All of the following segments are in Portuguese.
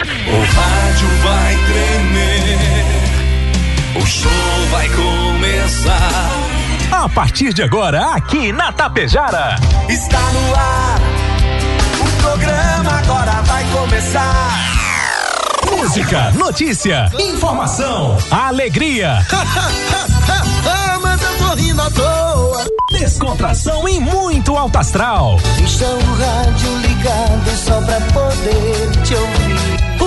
O rádio vai tremer, o show vai começar. A partir de agora, aqui na Tapejara. Está no ar, o programa agora vai começar. Música, notícia, informação, alegria. Mas eu tô rindo à toa. Descontração e muito alto astral. Deixa o rádio ligado só pra poder te ouvir.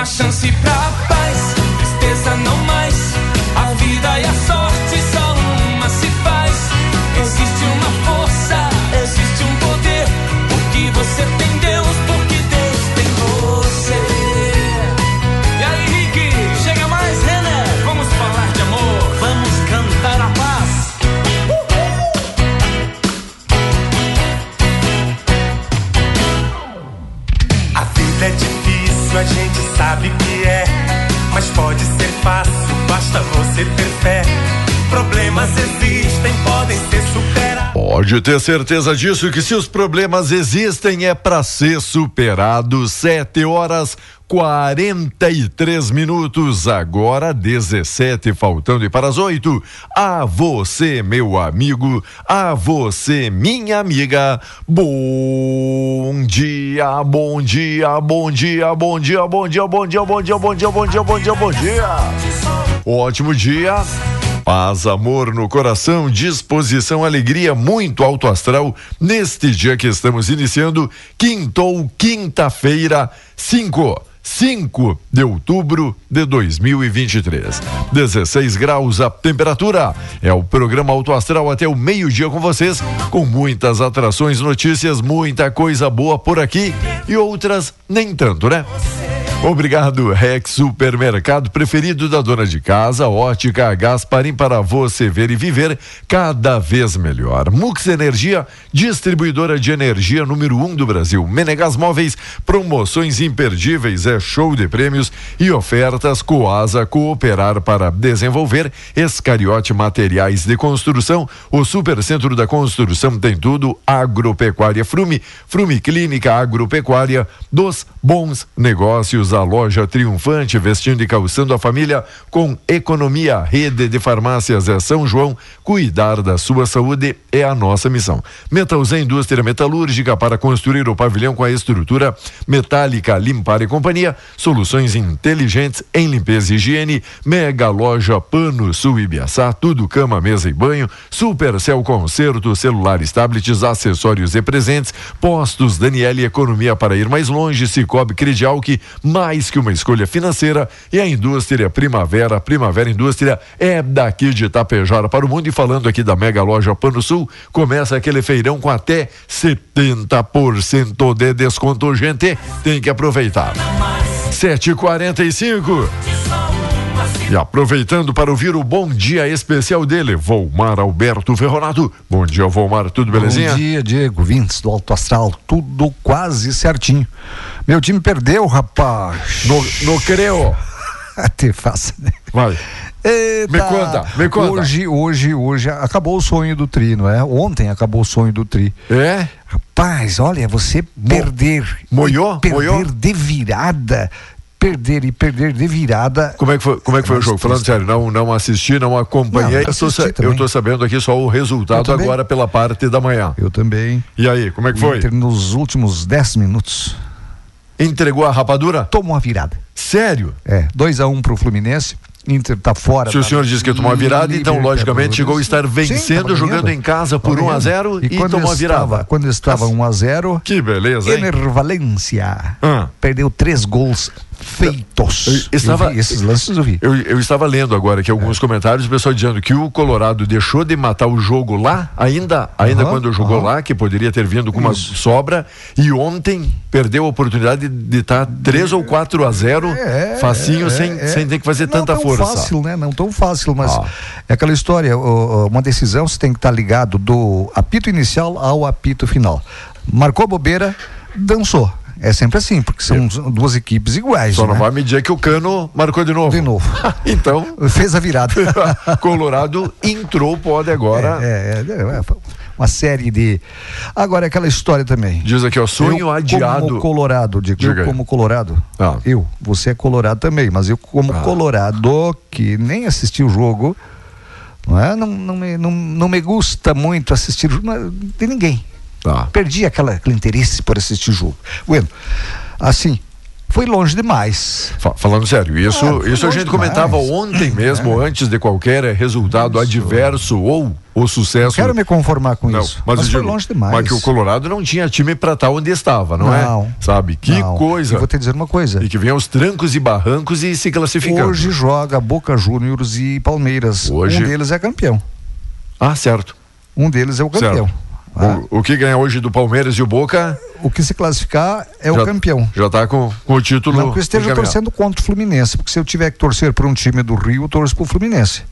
Uma chance Pode ter certeza disso que se os problemas existem é para ser superado. Sete horas 43 minutos, agora 17, faltando e para as oito. A você, meu amigo, a você, minha amiga. Bom dia, bom dia, bom dia, bom dia, bom dia, bom dia, bom dia, bom dia, bom dia, bom dia, bom dia. Ótimo dia. Paz, amor no coração, disposição, alegria, muito alto astral. Neste dia que estamos iniciando, quintou, quinta-feira, 5. 5 de outubro de 2023. 16 graus a temperatura. É o programa Auto Astral até o meio-dia com vocês, com muitas atrações, notícias, muita coisa boa por aqui e outras nem tanto, né? Obrigado, Rex Supermercado preferido da dona de casa, ótica Gasparim para você ver e viver cada vez melhor. Mux Energia, distribuidora de energia número um do Brasil. Menegas Móveis, promoções imperdíveis, é show de prêmios e ofertas Coasa Cooperar para desenvolver Escariote Materiais de Construção. O Supercentro da Construção tem tudo, Agropecuária Frume, Frume Clínica Agropecuária dos bons negócios a loja triunfante, vestindo e calçando a família com economia. Rede de farmácias é São João. Cuidar da sua saúde é a nossa missão. Metalzé Indústria Metalúrgica para construir o pavilhão com a estrutura metálica Limpar e Companhia. Soluções inteligentes em limpeza e higiene. Mega loja Pano Sul Ibiaçá. Tudo cama, mesa e banho. Supercel Concerto, celulares, tablets, acessórios e presentes. Postos Daniele Economia para ir mais longe. Cicobi Credial que mais que uma escolha financeira e a indústria Primavera, Primavera Indústria é daqui de Itapejara para o mundo e falando aqui da mega loja Pano Sul, começa aquele feirão com até 70% de desconto, gente, tem que aproveitar. 7h45 e aproveitando para ouvir o bom dia especial dele, Volmar Alberto Ferronato. Bom dia, Volmar, tudo belezinha? Bom dia, Diego, vintes do Alto Astral, tudo quase certinho. Meu time perdeu, rapaz. No, no creu. Te faça, né? Vai. Eita. Me conta, me conta. Hoje, hoje, hoje acabou o sonho do Tri, não é? Ontem acabou o sonho do Tri. É? Rapaz, olha, você perder. Moiou? Perder Moiou? de virada. Perder e perder de virada. Como é que foi, como é que foi o jogo? Falando sério, não, não assisti, não acompanhei. Não, eu, tô, assisti eu tô sabendo aqui só o resultado agora pela parte da manhã. Eu também. E aí, como é que foi? Inter, nos últimos 10 minutos. entregou a rapadura? Tomou a virada. Sério? É, 2 a 1 um pro Fluminense. Inter tá fora. Se o da senhor disse que tomou a virada, então logicamente chegou a estar Sim, vencendo, tava jogando em casa por Tava 1 a ganhando. 0 e, quando tomou a virada. Quando estava 1 a 0 Que beleza, hein? Ener Valência Ah. perdeu três gols feitos. Eu estava- Eu vi esses lances eu vi. Eu, eu estava lendo agora aqui alguns É. comentários, o pessoal dizendo que o Colorado deixou de matar o jogo lá, ainda, ainda Aham, quando jogou aham. lá, que poderia ter vindo com uma sobra, e ontem perdeu a oportunidade de estar 3 ou 4 a 0 É, facinho, é, sem, é. sem ter que fazer não tanta tão força. fácil, né? Não tão fácil, mas Ah. é aquela história, uma decisão você tem que estar ligado do apito inicial ao apito final. Marcou bobeira, dançou. É sempre assim, porque são duas equipes iguais. Só não né? vai me dizer que o Cano marcou de novo. De novo. então, Fez a virada. Colorado entrou, pode agora. É, é, é, é, uma série de. Agora, aquela história também. Diz aqui, ó, sonho eu, adiado. Como colorado, digo, Diga eu como colorado. Ah. Eu, você é colorado também, mas eu como colorado, que nem assisti o jogo, não é? Não, não, me, não, não me gusta muito assistir não é de ninguém. Tá. Perdi aquela, aquele interesse por assistir o jogo. Bueno, assim, foi longe demais. Fa- Falando sério, isso, Ah, isso a gente comentava demais. ontem mesmo, antes de qualquer resultado adverso ou o sucesso. Quero me conformar com Não, isso. mas, Mas, eu foi digo, longe demais. Mas que o Colorado não tinha time pra estar onde estava, não, é? Não. Sabe? Que Não. coisa. E vou te dizer uma coisa. E que vem aos trancos e barrancos e se classificando. Hoje joga Boca Juniors e Palmeiras. Hoje- Um deles é campeão. Ah, certo. Um deles é o campeão. certo. Ah, O, o que ganha hoje do Palmeiras e o Boca o que se classificar é já, o campeão. Já tá com, com o título. Não que eu esteja torcendo contra o Fluminense, porque se eu tiver que torcer por um time do Rio, eu torço pro Fluminense.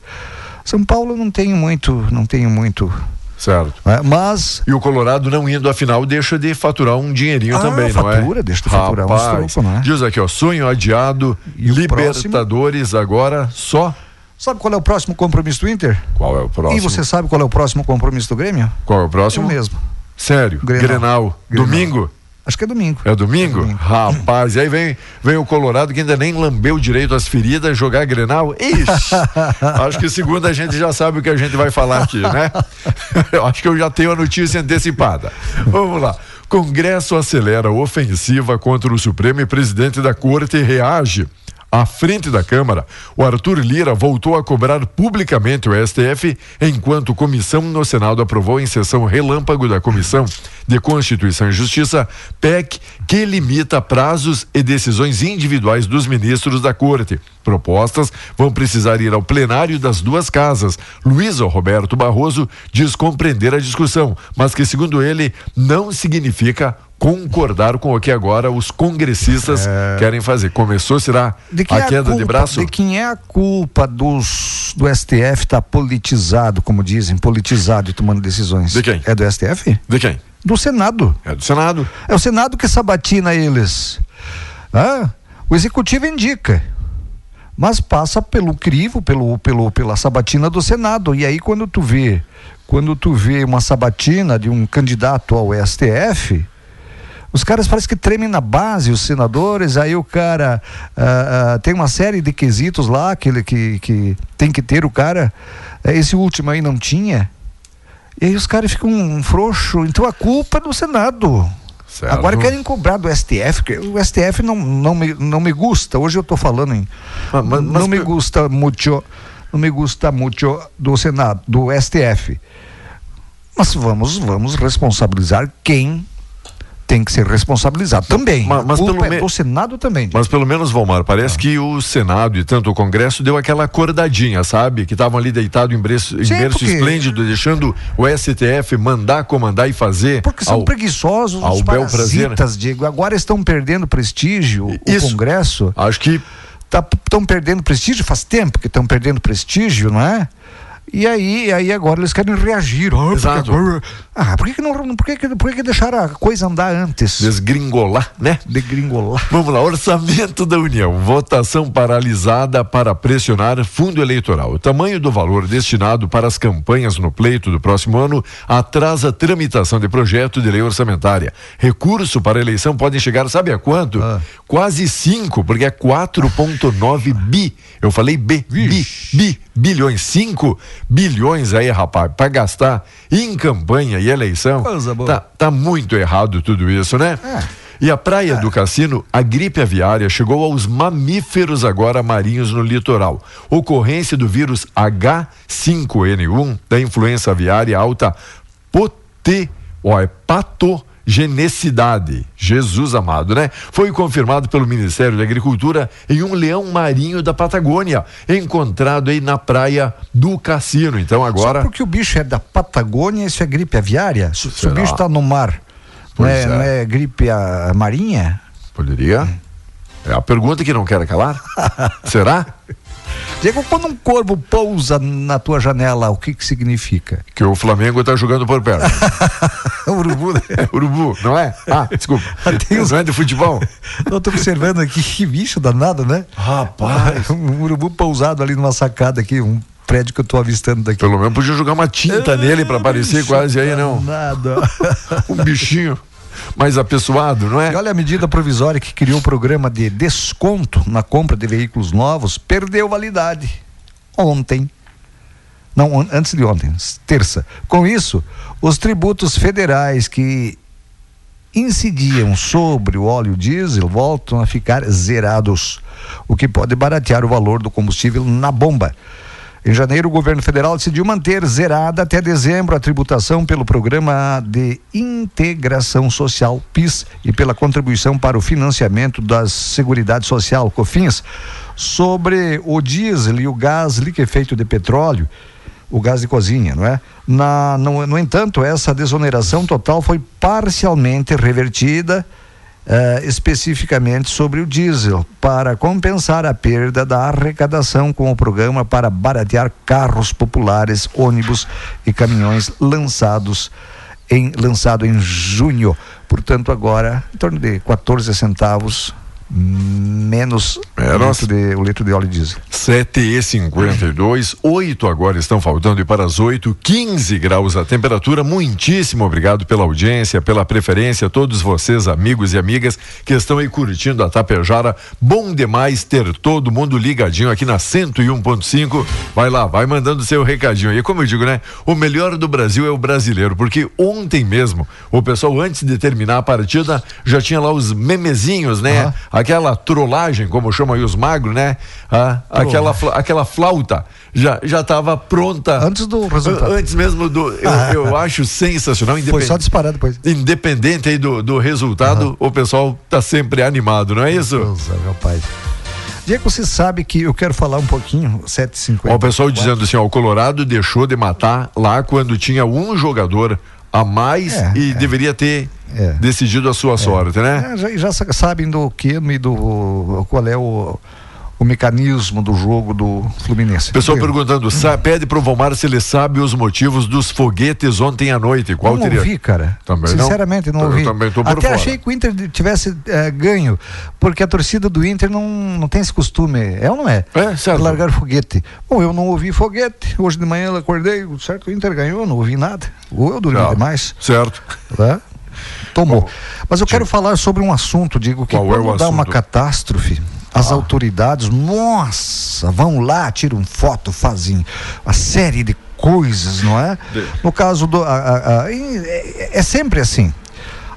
São Paulo não tenho muito, não tenho muito, Certo. né? mas E o Colorado não indo à final deixa de faturar um dinheirinho Ah, também, não é? fatura, deixa de faturar uns Rapaz, trocos, não é? Diz aqui, ó, sonho adiado, E o Libertadores agora só. Sabe qual é o próximo compromisso do Inter? Qual é o próximo? E você sabe qual é o próximo compromisso do Grêmio? Qual é o próximo? Eu mesmo. Sério, Grenal. Grenal. Grenal. Domingo? Acho que é domingo. É domingo? Domingo. Rapaz, e aí vem, vem o Colorado que ainda nem lambeu direito as feridas, jogar Grenal. Ixi, acho que segunda a gente já sabe o que a gente vai falar aqui, né? Eu acho que eu já tenho a notícia antecipada. Vamos lá. Congresso acelera ofensiva contra o Supremo e presidente da corte reage. À frente da Câmara, o Arthur Lira voltou a cobrar publicamente o STF, enquanto comissão no Senado aprovou em sessão relâmpago da Comissão de Constituição e Justiça, PEC, que limita prazos e decisões individuais dos ministros da Corte. Propostas vão precisar ir ao plenário das duas casas. Luiz Roberto Barroso diz compreender a discussão, mas que, segundo ele, não significa concordar com o que agora os congressistas querem fazer. Começou, será De quem a é queda culpa, de braço? De quem é a culpa dos, do STF estar politizado, como dizem, politizado e tomando decisões? De quem? É do STF? De quem? Do Senado. É do Senado. É o Senado que sabatina eles. Ah, o Executivo indica. Mas passa pelo crivo, pelo, pelo, pela sabatina do Senado. E aí quando tu vê, quando tu vê uma sabatina de um candidato ao STF, os caras parecem que tremem na base, os senadores, aí o cara ah, ah, tem uma série de quesitos lá que, ele, que, que tem que ter o cara. Eh, Esse último aí não tinha. E aí os caras ficam um frouxo. Então a culpa é do Senado. Certo. Agora querem cobrar do STF, que o STF não, não, me, não me gusta. Hoje eu estou falando em. Mas- mas- mas não me pe- gusta muito. Não me gusta muito do Senado, do STF. Mas vamos, vamos responsabilizar quem tem que ser responsabilizado também. Mas- mas pelo é me- do Senado também. Mas pelo menos, Valmar, parece Ah. que o Senado e tanto o Congresso deu aquela acordadinha, sabe? Que estavam ali deitados em berço, em Sim, berço porque- esplêndido, deixando o STF mandar, comandar e fazer. Porque são ao- preguiçosos, ao os bel prazer. parasitas, Diego. Agora estão perdendo prestígio. Isso. O Congresso Acho que estão perdendo prestígio, faz tempo que estão perdendo prestígio, não é? E aí, aí agora eles querem reagir. Ah, Exato. agora- ah, por que, que não. Por que, que, por que, que deixaram a coisa andar antes? desgringolar, né? De gringolar. Vamos lá, orçamento da União. Votação paralisada para pressionar fundo eleitoral. O tamanho do valor destinado para as campanhas no pleito do próximo ano atrasa a tramitação de projeto de lei orçamentária. Recurso para a eleição pode chegar, sabe a quanto? Ah. Quase 5, porque é 4,9 bi. Eu falei B, bi, bi, bilhões. 5 bilhões aí, rapaz, para gastar em campanha e eleição. Coisa boa. Tá, tá muito errado tudo isso, né? É. E a praia do cassino, a gripe aviária chegou aos mamíferos agora marinhos no litoral. Ocorrência do vírus H5N1 da influenza aviária alta pote, ó, é pato geneticidade, Jesus amado, né? Foi confirmado pelo Ministério da Agricultura em um leão marinho da Patagônia, encontrado aí na praia do Cassino. Então agora. Só porque o bicho é da Patagônia, isso é gripe aviária? Se, se o bicho está no mar, não é, é. não é gripe a, marinha? Poderia? É a pergunta que não quer calar? Será? Diego, quando um corvo pousa na tua janela, o que que significa? Que o Flamengo tá jogando por perto. Urubu, né? Urubu, não é? Ah, desculpa. Tem Não é de futebol? Eu tô observando aqui, que bicho danado, né? Rapaz. Um urubu pousado ali numa sacada aqui, um prédio que eu tô avistando daqui. Pelo menos podia jogar uma tinta nele pra aparecer quase aí, não. Nada. Um bichinho mais apessoado, não é? E olha a medida provisória que criou o programa de desconto na compra de veículos novos, perdeu validade ontem. Não, antes de ontem, terça. Com isso, os tributos federais que incidiam sobre o óleo diesel voltam a ficar zerados, o que pode baratear o valor do combustível na bomba. Em janeiro, o governo federal decidiu manter zerada até dezembro a tributação pelo Programa de Integração Social, PIS, e pela contribuição para o financiamento da Seguridade Social, COFINS, sobre o diesel e o gás liquefeito de petróleo, o gás de cozinha, não é? Na, no, no entanto, essa desoneração total foi parcialmente revertida eh, especificamente sobre o diesel, para compensar a perda da arrecadação com o programa para baratear carros populares, ônibus e caminhões lançados em, lançado em junho. Portanto, agora, em torno de 14 centavos menos É, o, nossa. litro de, o litro de óleo diesel. 7 e 52, 8 agora estão faltando e para as 8, 15 graus a temperatura. Muitíssimo obrigado pela audiência, pela preferência, todos vocês, amigos e amigas que estão aí curtindo a Tapejara. Bom demais ter todo mundo ligadinho aqui na 101.5. Vai lá, vai mandando seu recadinho aí. Como eu digo, né? O melhor do Brasil é o brasileiro, porque ontem mesmo o pessoal, antes de terminar a partida, já tinha lá os memezinhos, né? Aham. Aquela trollagem, como chamam aí os magros, né? Ah, aquela, aquela flauta já já estava pronta. Antes do resultado. Antes mesmo do. Eu, eu acho sensacional. Foi só disparar depois. Independente aí do, do resultado, o pessoal tá sempre animado, não é isso? Deus, meu pai. Diego, você sabe que eu quero falar um pouquinho, 7h50. Ó, o pessoal dizendo assim, ó, o Colorado deixou de matar lá quando tinha um jogador a mais É, e é. deveria ter É. decidido a sua sorte, né? É, já, já sa- sabem do que e do qual é o, o mecanismo do jogo do Fluminense. Pessoal Diego, perguntando, sa- pede pro Valmar se ele sabe os motivos dos foguetes ontem à noite. Qual não teria? ouvi, cara. Também não? Sinceramente, não Eu ouvi. também tô por Até fora. achei que o Inter tivesse eh, ganho, porque a torcida do Inter não, não tem esse costume. É ou não é? É, certo. Largar foguete. Bom, eu não ouvi foguete. Hoje de manhã eu acordei, certo, o Inter ganhou, não ouvi nada. Ou eu dormi Não. demais. Certo. Tá? Tomou. Mas eu quero falar sobre um assunto, digo, que Qual é quando o dá uma catástrofe, as autoridades, nossa, vão lá, tiram foto, fazem uma série de coisas, não é? No caso do. a- a- a- é, é sempre assim.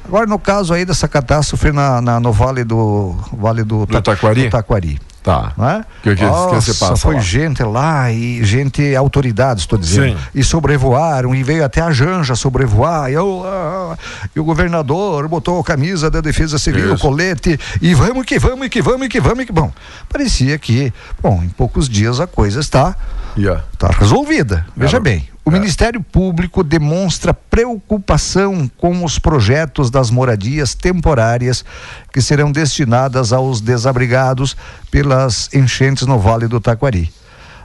Agora, no caso aí dessa catástrofe na, na- no Vale do. Vale do, Do Taquari? do Taquari. Tá. É? O que, que, que Nossa, se passa foi lá? gente lá e gente, autoridades, estou dizendo. Sim. E sobrevoaram, e veio até a Janja sobrevoar. E, eu, ah, e o governador botou a camisa da Defesa Civil, o colete, e vamos que vamos, e que vamos, e que vamos, que. Bom, parecia que, bom, em poucos dias a coisa está Yeah. Está resolvida. Veja Era- bem, o é. Ministério Público demonstra preocupação com os projetos das moradias temporárias que serão destinadas aos desabrigados pelas enchentes no Vale do Taquari.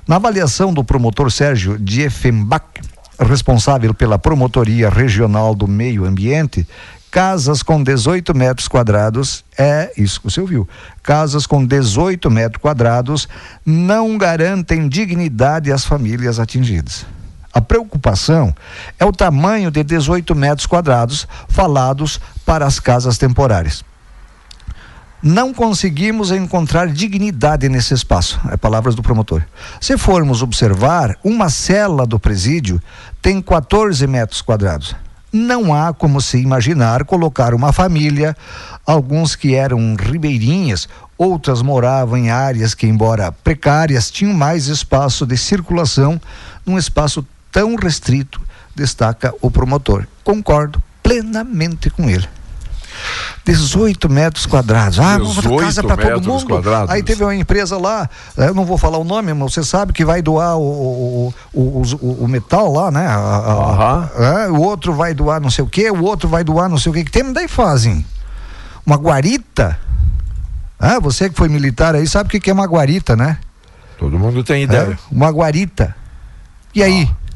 Na avaliação do promotor Sérgio Diefenbach, responsável pela Promotoria Regional do Meio Ambiente, casas com 18 metros quadrados, é isso que você ouviu, casas com 18 metros quadrados não garantem dignidade às famílias atingidas. A preocupação é o tamanho de 18 metros quadrados falados para as casas temporárias. Não conseguimos encontrar dignidade nesse espaço. É palavras do promotor. Se formos observar, uma cela do presídio tem 14 metros quadrados. não há como se imaginar colocar uma família, alguns que eram ribeirinhas, outras moravam em áreas que, embora precárias, tinham mais espaço de circulação num espaço tão restrito, destaca o promotor. Concordo plenamente com ele. 18 metros quadrados. Ah, vamos dar casa para todo mundo. Quadrados. Aí teve uma empresa lá, eu não vou falar o nome, mas você sabe que vai doar o, o, o, o metal lá, né? A, a, é, o outro vai doar não sei o que, o outro vai doar não sei o que. Que tem, daí fazem uma guarita. Ah, você que foi militar aí sabe o que, é uma guarita, né? Todo mundo tem ideia. É, uma guarita. E aí? Ah.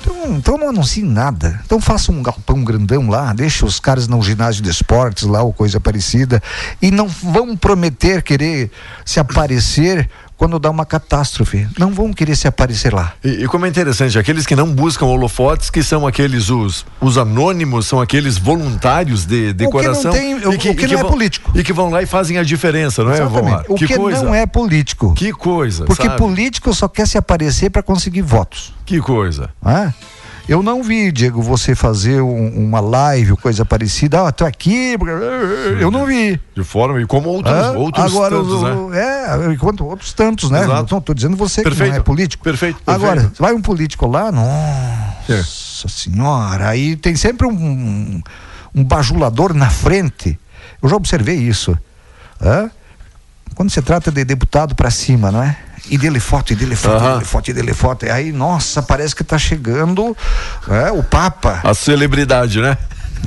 Então, então não anuncie nada. Então faça um galpão grandão lá, deixa os caras no ginásio de esportes lá ou coisa parecida. E não vão prometer querer se aparecer quando dá uma catástrofe. Não vão querer se aparecer lá. E, e, como é interessante, aqueles que não buscam holofotes, que são aqueles os, os anônimos, são aqueles voluntários de decoração. O que não, tem, o, que, o que não é vão, político. E que vão lá e fazem a diferença, não é, Vomar? O que, que não é político. Que coisa. Porque sabe? político só quer se aparecer para conseguir votos. Que coisa. Ah? Eu não vi, Diego, você fazer um, uma live coisa parecida. Ah, tô aqui. Eu não vi. De forma, e como outros, ah, outros agora, tantos, o, né? É, enquanto outros tantos, né? Exato. Não tô dizendo você perfeito. que não é político. Perfeito. perfeito. Agora, vai um político lá, nossa é. senhora, aí tem sempre um, um bajulador na frente. Eu já observei isso. Hã? Quando se trata de deputado para cima, não é? E dele foto, e dele foto, uhum. e dele foto, e dele foto. E aí, nossa, parece que está chegando é, o Papa. A celebridade, né?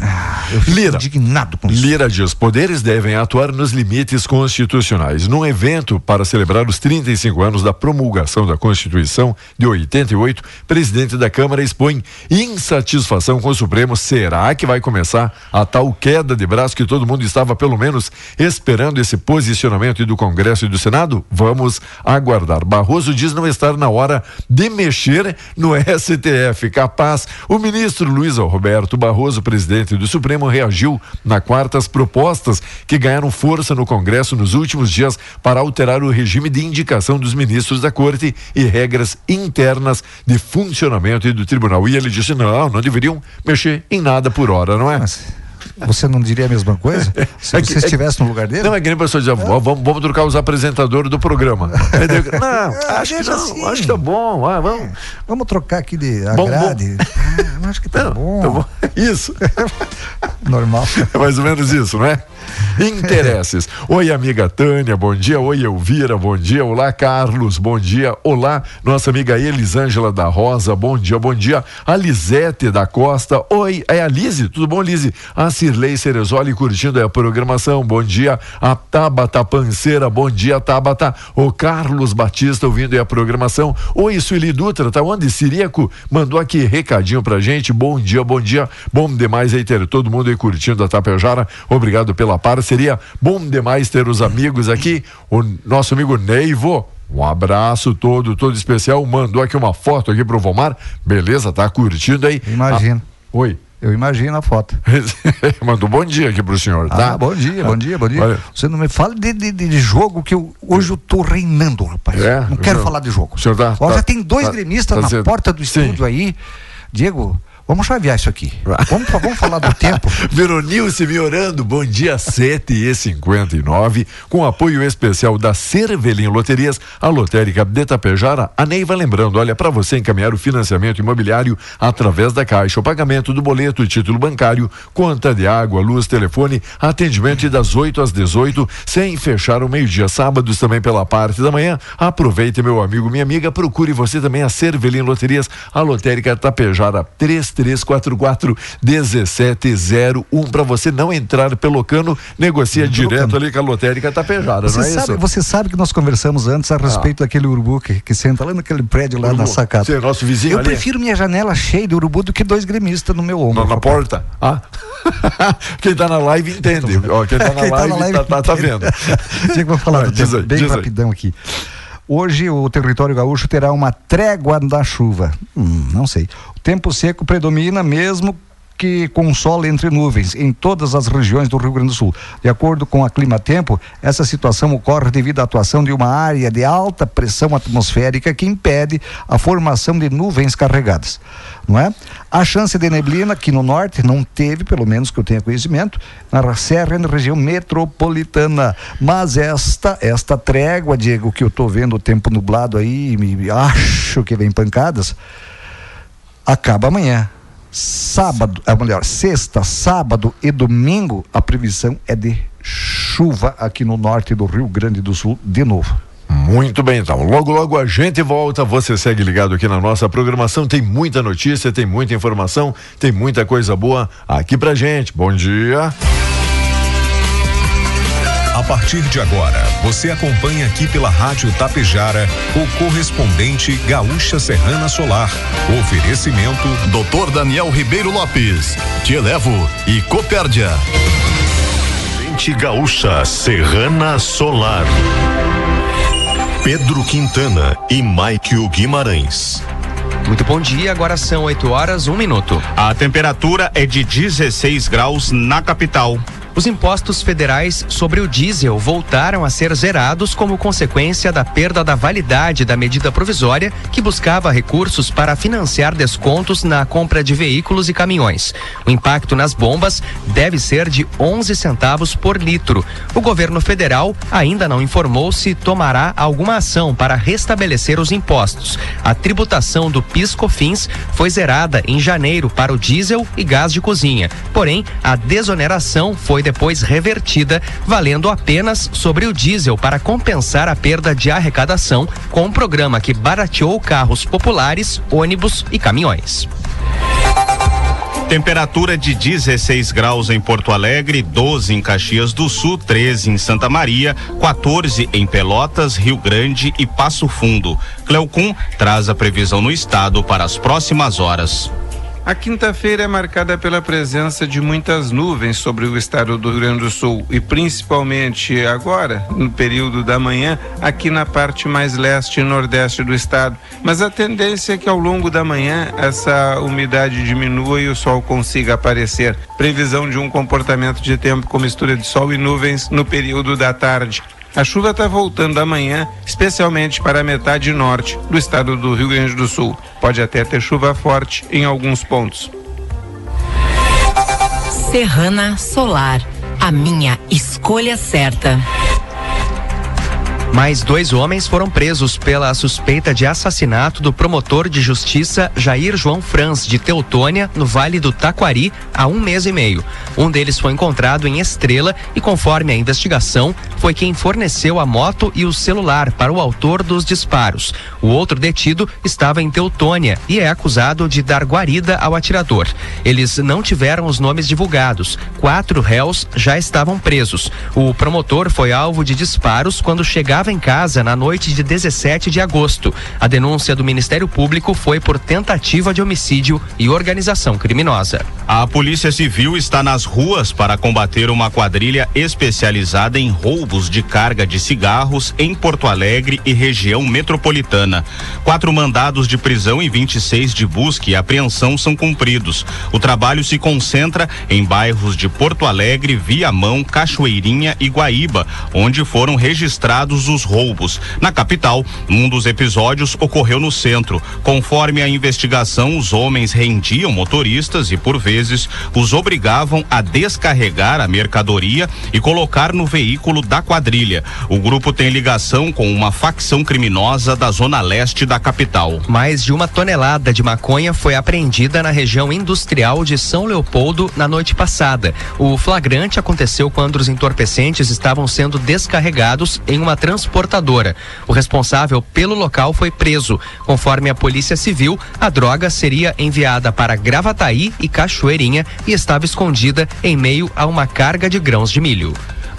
Ah, eu fico Lira, indignado com isso. Lira diz: poderes devem atuar nos limites constitucionais. Num evento para celebrar os 35 anos da promulgação da Constituição de 88, presidente da Câmara expõe insatisfação com o Supremo. Será que vai começar a tal queda de braço que todo mundo estava, pelo menos, esperando esse posicionamento do Congresso e do Senado? Vamos aguardar. Barroso diz não estar na hora de mexer no STF. Capaz, o ministro Luiz Roberto Barroso, presidente presidente do Supremo reagiu na quarta às propostas que ganharam força no Congresso nos últimos dias para alterar o regime de indicação dos ministros da Corte e regras internas de funcionamento do tribunal. E ele disse: não, não deveriam mexer em nada por hora, não é? Você não diria a mesma coisa? Se é que, você estivesse no lugar dele? Não, é que nem a pessoa dizer, é. vamos, vamos trocar os apresentadores do programa. não, é, acho que não, assim. acho que tá bom. Ah, vamos. Vamos trocar aqui de agrade. Bom, bom. Ah, acho que tá, não, bom. tá bom. Isso. Normal. É mais ou menos isso, não é? Interesses. Oi, amiga Tânia, bom dia. Oi, Elvira, bom dia. Olá, Carlos, bom dia. Olá, nossa amiga Elisângela da Rosa, bom dia, bom dia. A Lisete da Costa. Oi, é a Lise, tudo bom, Lise? A Cirlei Cerezoli curtindo a programação, bom dia. A Tabata Panceira, bom dia, Tabata. O Carlos Batista ouvindo a programação. Oi, Sueli Dutra, tá onde? Siríaco mandou aqui recadinho pra gente. Bom dia, bom dia. Bom demais aí ter todo mundo aí curtindo a Tapejara. Obrigado pela parceria. Bom demais ter os amigos aqui. O nosso amigo Neivo. Um abraço todo, todo especial. Mandou aqui uma foto aqui pro Vomar. Beleza, tá curtindo aí? Imagina. Ah, oi. Eu imagino a foto. Mandou bom dia aqui pro senhor, tá? Ah, bom dia, bom dia, bom dia. Olha. Você não me fala de, de, de, jogo que eu, hoje eu tô reinando, rapaz. É, não quero senhor, falar de jogo. O senhor tá, Ó, tá, já tem dois tá, gremistas tá na porta do estúdio Sim. aí. Diego, Vamos chavear isso aqui. Vamos, vamos falar do tempo. Veronilce me orando, bom dia 7 e 59 com apoio especial da Cervelim Loterias, a lotérica de Tapejara. A Neiva lembrando, olha, para você encaminhar o financiamento imobiliário através da Caixa, o pagamento do boleto, título bancário, conta de água, luz, telefone, atendimento das 8 às 18, sem fechar o meio-dia, sábados também pela parte da manhã. Aproveite, meu amigo, minha amiga, procure você também a Cervelim Loterias, a lotérica Tapejara 3 3344 1701 para você não entrar pelo cano, negocia direto ali com a lotérica Tapejara, você não é sabe, isso? Você sabe que nós conversamos antes a respeito ah. daquele urubu que, que senta lá naquele prédio lá urubu. na sacada. Sim, nosso vizinho Eu ali. prefiro minha janela cheia de urubu do que dois gremistas no meu ombro. Na, na porta? Ah. quem tá na live entende. Ó, quem tá na, quem live, tá, na live tá, tá, tá vendo. Tinha que vou falar do tempo, bem rapidão aí. aqui. Hoje o território gaúcho terá uma trégua da chuva. Hum, não sei. Tempo seco predomina mesmo que com sol entre nuvens em todas as regiões do Rio Grande do Sul. De acordo com a Clima Tempo, essa situação ocorre devido à atuação de uma área de alta pressão atmosférica que impede a formação de nuvens carregadas, não é? A chance de neblina aqui no norte não teve, pelo menos que eu tenha conhecimento, na Serra e na região metropolitana. Mas esta esta trégua, Diego, que eu estou vendo o tempo nublado aí, me acho que vem pancadas, acaba amanhã sábado, é melhor, sexta, sábado e domingo, a previsão é de chuva aqui no norte do Rio Grande do Sul de novo. Muito bem, então. Logo, logo a gente volta. Você segue ligado aqui na nossa programação. Tem muita notícia, tem muita informação, tem muita coisa boa aqui pra gente. Bom dia. A partir de agora, você acompanha aqui pela Rádio Tapejara o correspondente Gaúcha Serrana Solar. Oferecimento Dr. Daniel Ribeiro Lopes, Te Elevo e Copérdia. Correspondente Gaúcha Serrana Solar. Pedro Quintana e Maikio Guimarães. Muito bom dia, agora são 8 horas, um minuto. A temperatura é de 16 graus na capital. Os impostos federais sobre o diesel voltaram a ser zerados como consequência da perda da validade da medida provisória que buscava recursos para financiar descontos na compra de veículos e caminhões. O impacto nas bombas deve ser de 11 centavos por litro. O governo federal ainda não informou se tomará alguma ação para restabelecer os impostos. A tributação do PIS/COFINS foi zerada em janeiro para o diesel e gás de cozinha. Porém, a desoneração foi depois revertida, valendo apenas sobre o diesel para compensar a perda de arrecadação com um programa que barateou carros populares, ônibus e caminhões. Temperatura de 16 graus em Porto Alegre, 12 em Caxias do Sul, 13 em Santa Maria, 14 em Pelotas, Rio Grande e Passo Fundo. Cleocum traz a previsão no estado para as próximas horas. A quinta-feira é marcada pela presença de muitas nuvens sobre o estado do Rio Grande do Sul e principalmente agora, no período da manhã, aqui na parte mais leste e nordeste do estado. Mas a tendência é que ao longo da manhã essa umidade diminua e o sol consiga aparecer. Previsão de um comportamento de tempo com mistura de sol e nuvens no período da tarde. A chuva está voltando amanhã, especialmente para a metade norte do estado do Rio Grande do Sul. Pode até ter chuva forte em alguns pontos. Serrana Solar, a minha escolha certa. Mais dois homens foram presos pela suspeita de assassinato do promotor de justiça Jair João Franz, de Teutônia, no Vale do Taquari, há um mês e meio. Um deles foi encontrado em Estrela e, conforme a investigação, foi quem forneceu a moto e o celular para o autor dos disparos. O outro detido estava em Teutônia e é acusado de dar guarida ao atirador. Eles não tiveram os nomes divulgados. Quatro réus já estavam presos. O promotor foi alvo de disparos quando chegava em casa na noite de 17 de agosto. A denúncia do Ministério Público foi por tentativa de homicídio e organização criminosa. A Polícia Civil está nas ruas para combater uma quadrilha especializada em roubos de carga de cigarros em Porto Alegre e região metropolitana. Quatro mandados de prisão e 26 de busca e apreensão são cumpridos. O trabalho se concentra em bairros de Porto Alegre, Viamão, Cachoeirinha e Guaíba, onde foram registrados os roubos. Na capital, um dos episódios ocorreu no centro. Conforme a investigação, os homens rendiam motoristas e, por vezes, os obrigavam a descarregar a mercadoria e colocar no veículo da quadrilha. O grupo tem ligação com uma facção criminosa da zona leste da capital. Mais de uma tonelada de maconha foi apreendida na região industrial de São Leopoldo na noite passada. O flagrante aconteceu quando os entorpecentes estavam sendo descarregados em uma transportadora. O responsável pelo local foi preso. Conforme a Polícia Civil, a droga seria enviada para Gravataí e Cachoeirinha e estava escondida em meio a uma carga de grãos de milho.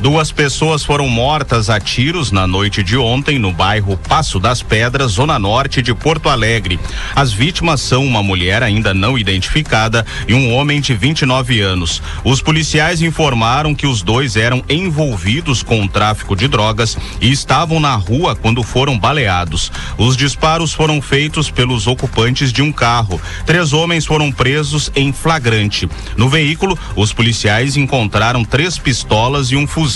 Duas pessoas foram mortas a tiros na noite de ontem no bairro Passo das Pedras, zona norte de Porto Alegre. As vítimas são uma mulher ainda não identificada e um homem de 29 anos. Os policiais informaram que os dois eram envolvidos com o tráfico de drogas e estavam na rua quando foram baleados. Os disparos foram feitos pelos ocupantes de um carro. Três homens foram presos em flagrante. No veículo, os policiais encontraram três pistolas e um fuzil.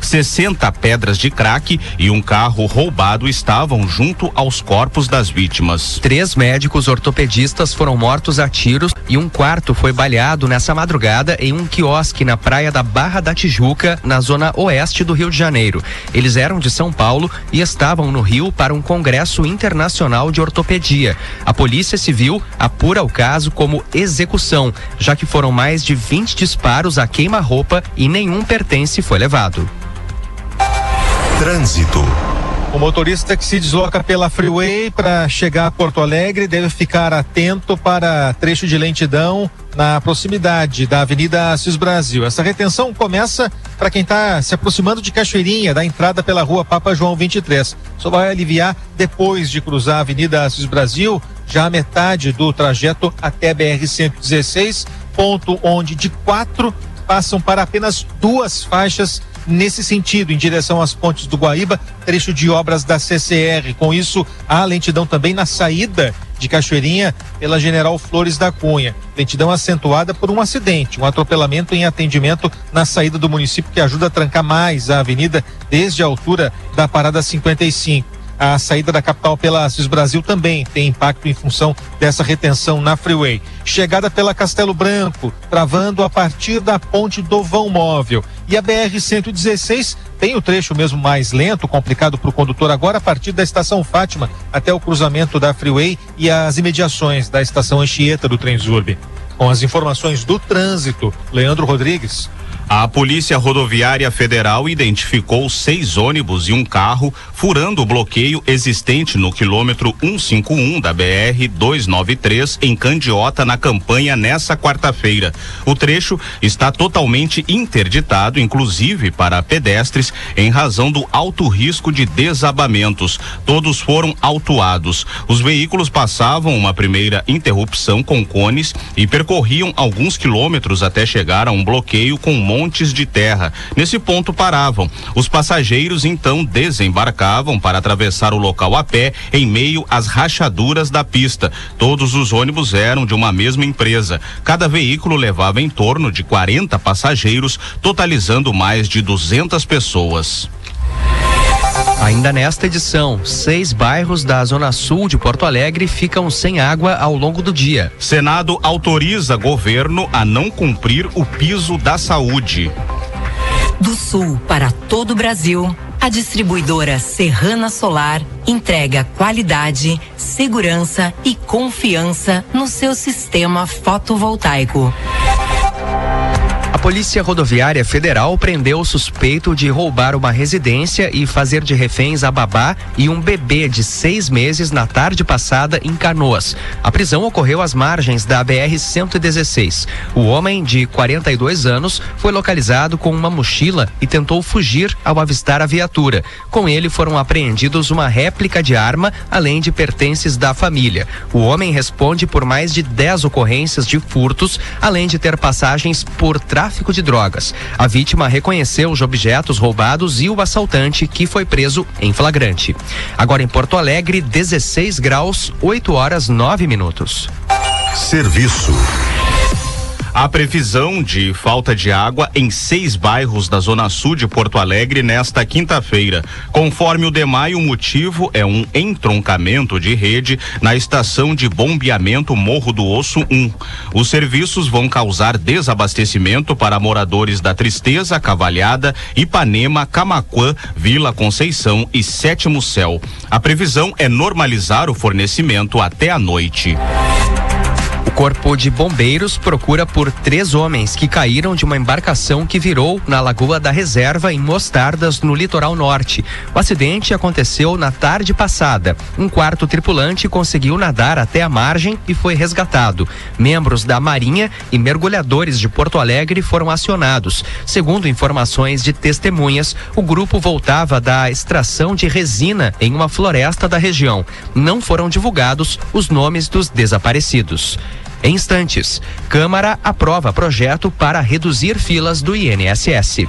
60 pedras de crack e um carro roubado estavam junto aos corpos das vítimas. Três médicos ortopedistas foram mortos a tiros e um quarto foi baleado nessa madrugada em um quiosque na praia da Barra da Tijuca, na zona oeste do Rio de Janeiro. Eles eram de São Paulo e estavam no Rio para um congresso internacional de ortopedia. A Polícia Civil apura o caso como execução, já que foram mais de 20 disparos a queima-roupa e nenhum pertence foi levado. Trânsito. O motorista que se desloca pela Freeway para chegar a Porto Alegre deve ficar atento para trecho de lentidão na proximidade da Avenida Assis Brasil. Essa retenção começa para quem está se aproximando de Cachoeirinha, da entrada pela rua Papa João 23. Só vai aliviar depois de cruzar a Avenida Assis Brasil, já a metade do trajeto até BR-116, ponto onde de quatro passam para apenas duas faixas nesse sentido, em direção às pontes do Guaíba, trecho de obras da CCR. Com isso, há lentidão também na saída de Cachoeirinha pela General Flores da Cunha. Lentidão acentuada por um acidente, um atropelamento em atendimento na saída do município que ajuda a trancar mais a avenida desde a altura da parada 55. A saída da capital pela Assis Brasil também tem impacto em função dessa retenção na freeway. Chegada pela Castelo Branco, travando a partir da ponte do vão móvel. E a BR-116 tem o trecho mesmo mais lento, complicado para o condutor agora, a partir da estação Fátima até o cruzamento da freeway e as imediações da estação Anchieta do Trenzurbe. Com as informações do trânsito, Leandro Rodrigues. A Polícia Rodoviária Federal identificou seis ônibus e um carro furando o bloqueio existente no quilômetro 151 da BR 293 em Candiota, na campanha, nessa quarta-feira. O trecho está totalmente interditado, inclusive para pedestres, em razão do alto risco de desabamentos. Todos foram autuados. Os veículos passavam uma primeira interrupção com cones e percorriam alguns quilômetros até chegar a um bloqueio com montes de terra. Nesse ponto paravam. Os passageiros então desembarcavam para atravessar o local a pé em meio às rachaduras da pista. Todos os ônibus eram de uma mesma empresa. Cada veículo levava em torno de 40 passageiros, totalizando mais de 200 pessoas. Ainda nesta edição, seis bairros da Zona Sul de Porto Alegre ficam sem água ao longo do dia. Senado autoriza governo a não cumprir o piso da saúde. Do sul para todo o Brasil, a distribuidora Serrana Solar entrega qualidade, segurança e confiança no seu sistema fotovoltaico. Polícia Rodoviária Federal prendeu o suspeito de roubar uma residência e fazer de reféns a babá e um bebê de seis meses na tarde passada em Canoas. A prisão ocorreu às margens da BR-116. O homem, de 42 anos, foi localizado com uma mochila e tentou fugir ao avistar a viatura. Com ele foram apreendidos uma réplica de arma, além de pertences da família. O homem responde por mais de 10 ocorrências de furtos, além de ter passagens por tráfico de drogas. A vítima reconheceu os objetos roubados e o assaltante, que foi preso em flagrante. Agora em Porto Alegre, 16 graus, 8 horas 9 minutos. Serviço. A previsão de falta de água em seis bairros da Zona Sul de Porto Alegre nesta quinta-feira. Conforme o DEMAI, o motivo é um entroncamento de rede na estação de bombeamento Morro do Osso 1. Os serviços vão causar desabastecimento para moradores da Tristeza, Cavalhada, Ipanema, Camaquã, Vila Conceição e Sétimo Céu. A previsão é normalizar o fornecimento até a noite. Corpo de Bombeiros procura por três homens que caíram de uma embarcação que virou na Lagoa da Reserva, em Mostardas, no litoral norte. O acidente aconteceu na tarde passada. Um quarto tripulante conseguiu nadar até a margem e foi resgatado. Membros da Marinha e mergulhadores de Porto Alegre foram acionados. Segundo informações de testemunhas, o grupo voltava da extração de resina em uma floresta da região. Não foram divulgados os nomes dos desaparecidos. Em instantes, Câmara aprova projeto para reduzir filas do INSS.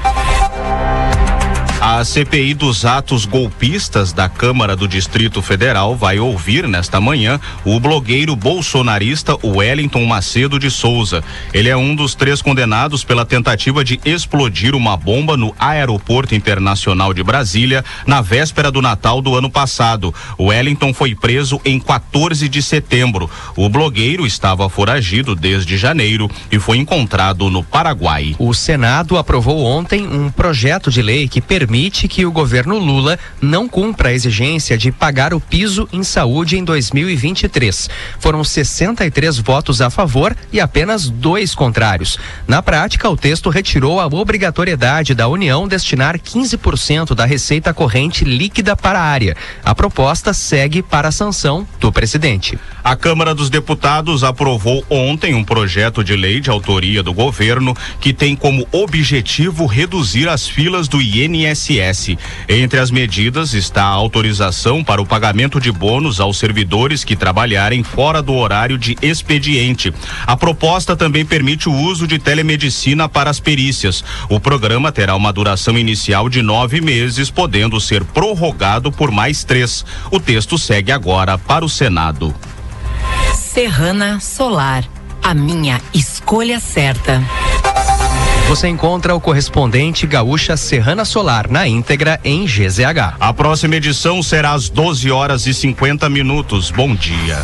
A CPI dos atos golpistas da Câmara do Distrito Federal vai ouvir nesta manhã o blogueiro bolsonarista Wellington Macedo de Souza. Ele é um dos três condenados pela tentativa de explodir uma bomba no Aeroporto Internacional de Brasília na véspera do Natal do ano passado. Wellington foi preso em 14 de setembro. O blogueiro estava foragido desde janeiro e foi encontrado no Paraguai. O Senado aprovou ontem um projeto de lei que permite permite que o governo Lula não cumpra a exigência de pagar o piso em saúde em 2023. Foram 63 votos a favor e apenas dois contrários. Na prática, o texto retirou a obrigatoriedade da União destinar 15% da receita corrente líquida para a área. A proposta segue para a sanção do presidente. A Câmara dos Deputados aprovou ontem um projeto de lei de autoria do governo que tem como objetivo reduzir as filas do INSS INSS. Entre as medidas está a autorização para o pagamento de bônus aos servidores que trabalharem fora do horário de expediente. A proposta também permite o uso de telemedicina para as perícias. O programa terá uma duração inicial de nove meses, podendo ser prorrogado por mais três. O texto segue agora para o Senado. Serrana Solar, a minha escolha certa. Você encontra o correspondente Gaúcha Serrana Solar na íntegra em GZH. A próxima edição será às 12 horas e 50 minutos. Bom dia.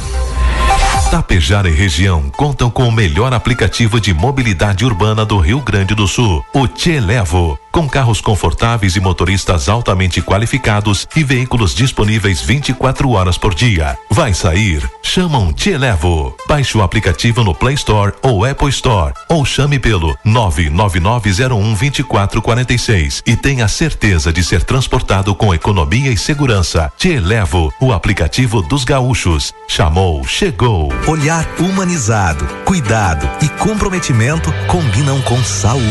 Tapejara e região contam com o melhor aplicativo de mobilidade urbana do Rio Grande do Sul, o Televo com carros confortáveis e motoristas altamente qualificados e veículos disponíveis 24 horas por dia. Vai sair? Chama um Te Levo. Baixe o aplicativo no Play Store ou Apple Store ou chame pelo 999012446 e tenha certeza de ser transportado com economia e segurança. Te Levo, o aplicativo dos gaúchos. Chamou, chegou. Olhar humanizado, cuidado e comprometimento combinam com saúde.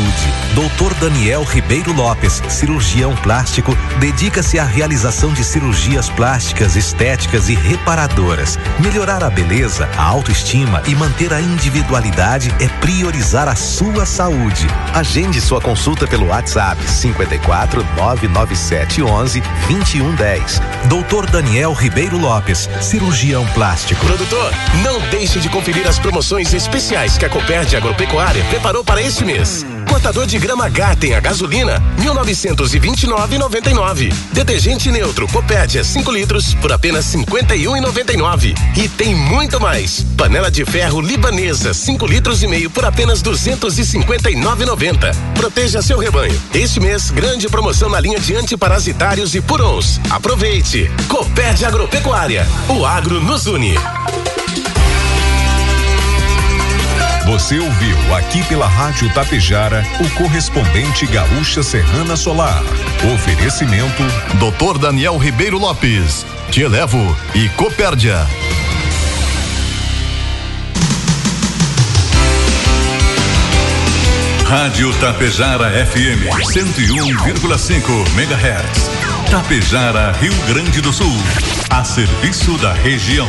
Doutor Daniel Ribeiro Ribeiro Lopes, cirurgião plástico, dedica-se à realização de cirurgias plásticas, estéticas e reparadoras. Melhorar a beleza, a autoestima e manter a individualidade é priorizar a sua saúde. Agende sua consulta pelo WhatsApp 54 997 11 2110. Doutor Daniel Ribeiro Lopes, cirurgião plástico. Produtor, não deixe de conferir as promoções especiais que a Copérdia Agropecuária preparou para este mês. Cortador de grama Garten a gasolina, 1929,99. Detergente neutro Copédia 5 litros por apenas 51,99. E tem muito mais. Panela de ferro libanesa 5 litros e meio por apenas 259,90. Proteja seu rebanho. Este mês, grande promoção na linha de antiparasitários e purons. Aproveite. Copédia Agropecuária. O agro nos une. Você ouviu aqui pela Rádio Tapejara o correspondente Gaúcha Serrana Solar. Oferecimento Dr. Daniel Ribeiro Lopes, Te Elevo e Copérdia. Rádio Tapejara FM 101,5 MHz. Tapejara, Rio Grande do Sul. A serviço da região.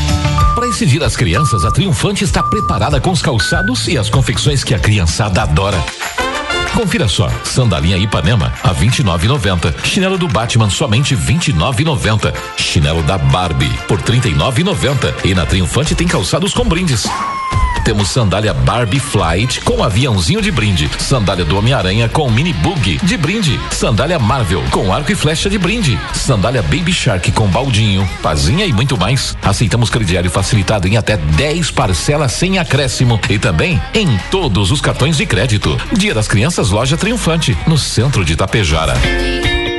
Para dia das crianças, a Triunfante está preparada com os calçados e as confecções que a criançada adora. Confira só, sandalinha Ipanema a 29,90. Chinelo do Batman somente 29,90. Chinelo da Barbie por 39,90. E na Triunfante tem calçados com brindes. Temos sandália Barbie Flight com aviãozinho de brinde. Sandália do Homem-Aranha com mini bug de brinde. Sandália Marvel com arco e flecha de brinde. Sandália Baby Shark com baldinho, pazinha e muito mais. Aceitamos crediário facilitado em até 10 parcelas sem acréscimo e também em todos os cartões de crédito. Dia das Crianças Loja Triunfante, no centro de Tapejara.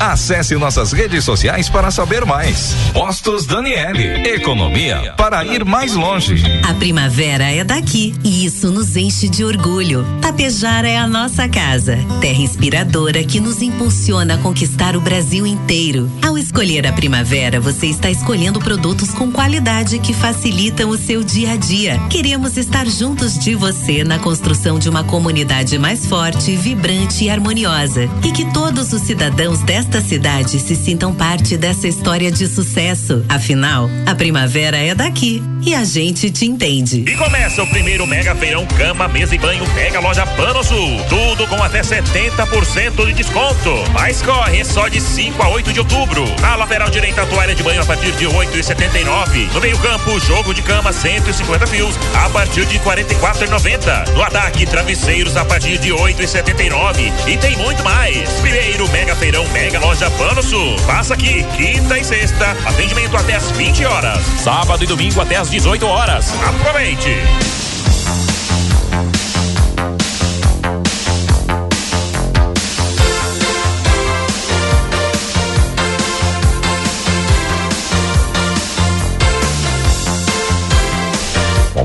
Acesse nossas redes sociais para saber mais. Postos Daniele. Economia para ir mais longe. A primavera é daqui e isso nos enche de orgulho. Tapejara é a nossa casa, terra inspiradora que nos impulsiona a conquistar o Brasil inteiro. Ao escolher a primavera, você está escolhendo produtos com qualidade que facilitam o seu dia a dia. Queremos estar juntos de você na construção de uma comunidade mais forte, vibrante e harmoniosa. E que todos os cidadãos desta cidade se sintam parte dessa história de sucesso. Afinal, a primavera é daqui e a gente te entende. E começa o primeiro Mega Feirão Cama, Mesa e Banho Mega Loja Pano Sul. Tudo com até 70% de desconto. Mas corre, é só de 5 a 8 de outubro. Na lateral direita, a toalha de banho a partir de 8,79. No meio-campo, jogo de cama 150 fios a partir de 44,90. No ataque, travesseiros a partir de 8,79. E tem muito mais. Primeiro Mega Feirão Mega Loja Pano Sul. Passa aqui, quinta e sexta. Atendimento até às 20 horas. Sábado e domingo até às 18 horas. Aproveite!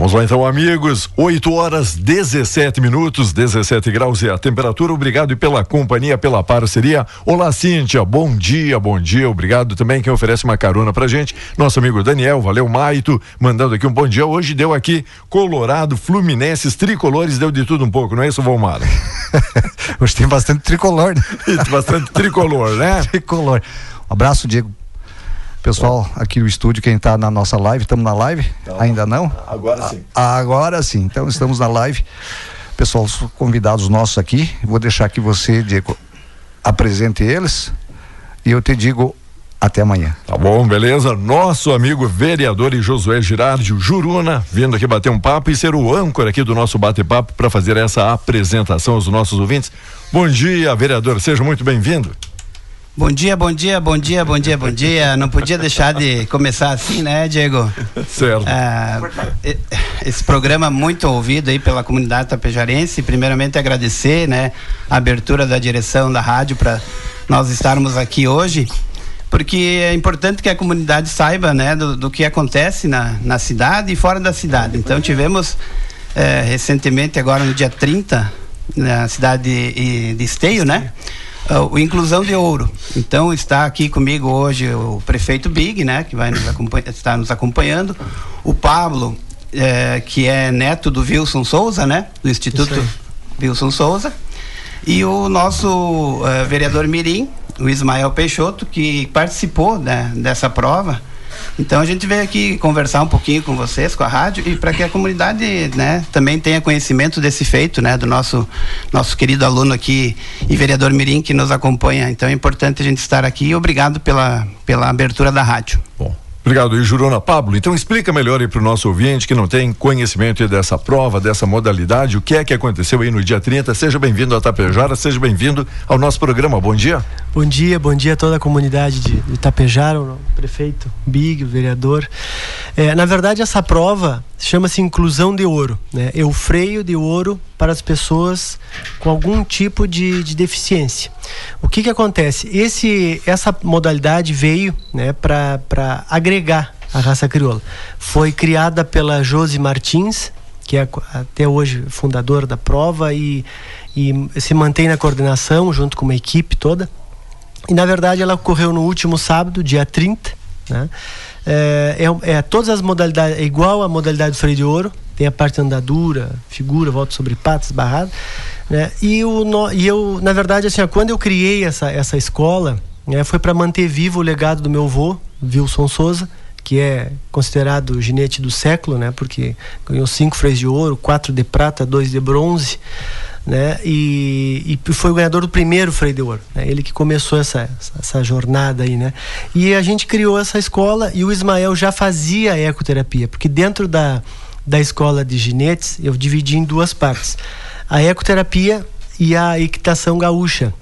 Vamos lá então, amigos. 8 horas 17 minutos, 17 graus é a temperatura. Obrigado pela companhia, pela parceria. Olá, Cíntia. Bom dia, bom dia. Obrigado também quem oferece uma carona pra gente. Nosso amigo Daniel, valeu, Maito, mandando aqui um bom dia. Hoje deu aqui Colorado, Fluminenses, tricolores, deu de tudo um pouco, não é isso, Valmar? Hoje tem bastante tricolor, né? bastante tricolor, né? tricolor. Um abraço, Diego. Pessoal aqui no estúdio, quem está na nossa live, estamos na live? Então, Ainda não? Agora sim. A, agora sim. Então estamos na live. Pessoal, os convidados nossos aqui, vou deixar que você, Diego, apresente eles e eu te digo até amanhã. Tá bom, beleza? Nosso amigo vereador e Josué Girardi, Juruna, vindo aqui bater um papo e ser o âncora aqui do nosso bate-papo para fazer essa apresentação aos nossos ouvintes. Bom dia, vereador, seja muito bem-vindo. Bom dia, bom dia, bom dia, bom dia, bom dia. Não podia deixar de começar assim, né, Diego? Certo. Ah, esse programa muito ouvido aí pela comunidade tapejarense. Primeiramente agradecer, né, a abertura da direção da rádio para nós estarmos aqui hoje, porque é importante que a comunidade saiba, né, do, do que acontece na, na cidade e fora da cidade. Então tivemos eh, recentemente, agora no dia 30, na cidade de, de Esteio, né? O Inclusão de Ouro. Então está aqui comigo hoje o prefeito Big, né, que vai nos está nos acompanhando, o Pablo, eh, que é neto do Wilson Souza, né, do Instituto Wilson Souza, e o nosso eh, vereador Mirim, o Ismael Peixoto, que participou né, dessa prova. Então a gente veio aqui conversar um pouquinho com vocês, com a rádio, e para que a comunidade, né, também tenha conhecimento desse feito, né, do nosso nosso querido aluno aqui e vereador Mirim que nos acompanha. Então é importante a gente estar aqui e obrigado pela pela abertura da rádio. Bom. Obrigado, e Jurona Pablo. Então explica melhor aí para o nosso ouvinte que não tem conhecimento dessa prova, dessa modalidade, o que é que aconteceu aí no dia 30. Seja bem-vindo a Tapejara, seja bem-vindo ao nosso programa. Bom dia. Bom dia, bom dia a toda a comunidade de, Tapejara, o prefeito Big, o vereador. É, na verdade, essa prova chama-se inclusão de ouro, né? O freio de ouro para as pessoas com algum tipo de, de deficiência. O que que acontece? Esse, essa modalidade veio, né, para agregar a raça crioula. Foi criada pela Josi Martins, que é até hoje fundadora da prova e, e se mantém na coordenação junto com uma equipe toda. E na verdade ela ocorreu no último sábado, dia 30, né? É, é, é, todas as modalidades, é igual a modalidade do freio de ouro, tem a parte andadura, figura, volta sobre patas, barrada, né? E, o, no, e eu, na verdade, assim, ó, quando eu criei essa, essa escola, né, foi para manter vivo o legado do meu avô, Wilson Souza, que é considerado o ginete do século, né? Porque ganhou cinco freios de ouro, quatro de prata, dois de bronze né? E, e, foi o ganhador do primeiro freio de ouro, né? Ele que começou essa, essa jornada aí, né? E a gente criou essa escola e o Ismael já fazia ecoterapia, porque dentro da, da escola de ginetes eu dividi em duas partes: a ecoterapia e a equitação gaúcha.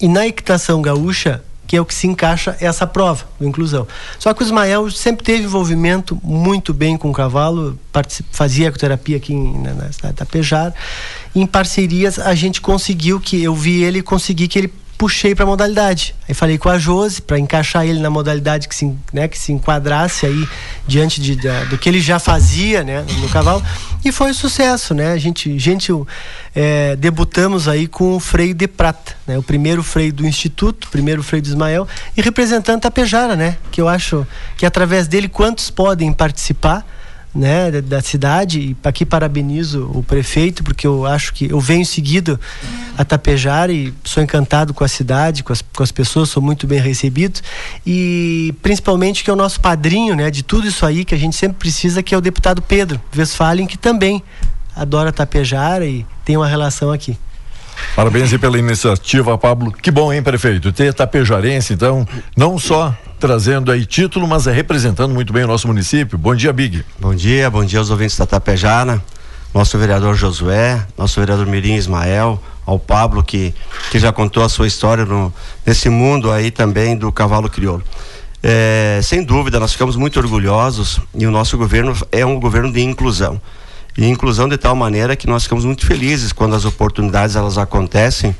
E na equitação gaúcha que é o que se encaixa essa prova do inclusão. Só que o Ismael sempre teve envolvimento muito bem com o cavalo, fazia ecoterapia aqui na, na cidade da Pejar. Em parcerias a gente conseguiu que eu vi ele conseguir que ele puxei para a modalidade. Aí falei com a Josi para encaixar ele na modalidade que se, né, que se enquadrasse aí diante de, da, do que ele já fazia, né, no cavalo. E foi um sucesso, né? A gente, gente é, debutamos aí com o freio de prata, né? O primeiro freio do instituto, primeiro freio do Ismael e representando Tapejara, né? Que eu acho que através dele quantos podem participar né, da, cidade e aqui parabenizo o prefeito porque eu acho que eu venho seguido a Tapejar e sou encantado com a cidade, com as, com as pessoas, sou muito bem recebido e principalmente que é o nosso padrinho, né, de tudo isso aí que a gente sempre precisa, que é o deputado Pedro Westphalen, que também adora Tapejar e tem uma relação aqui. Parabéns pela iniciativa, Pablo. Que bom, hein, prefeito? Ter tapejarense, então, não só trazendo aí título, mas é representando muito bem o nosso município. Bom dia, Big. Bom dia, bom dia aos ouvintes da Tapejara, nosso vereador Josué, nosso vereador Mirim Ismael, ao Pablo que, que já contou a sua história no, nesse mundo aí também do cavalo crioulo. É, sem dúvida, nós ficamos muito orgulhosos e o nosso governo é um governo de inclusão. E inclusão de tal maneira que nós ficamos muito felizes quando as oportunidades elas acontecem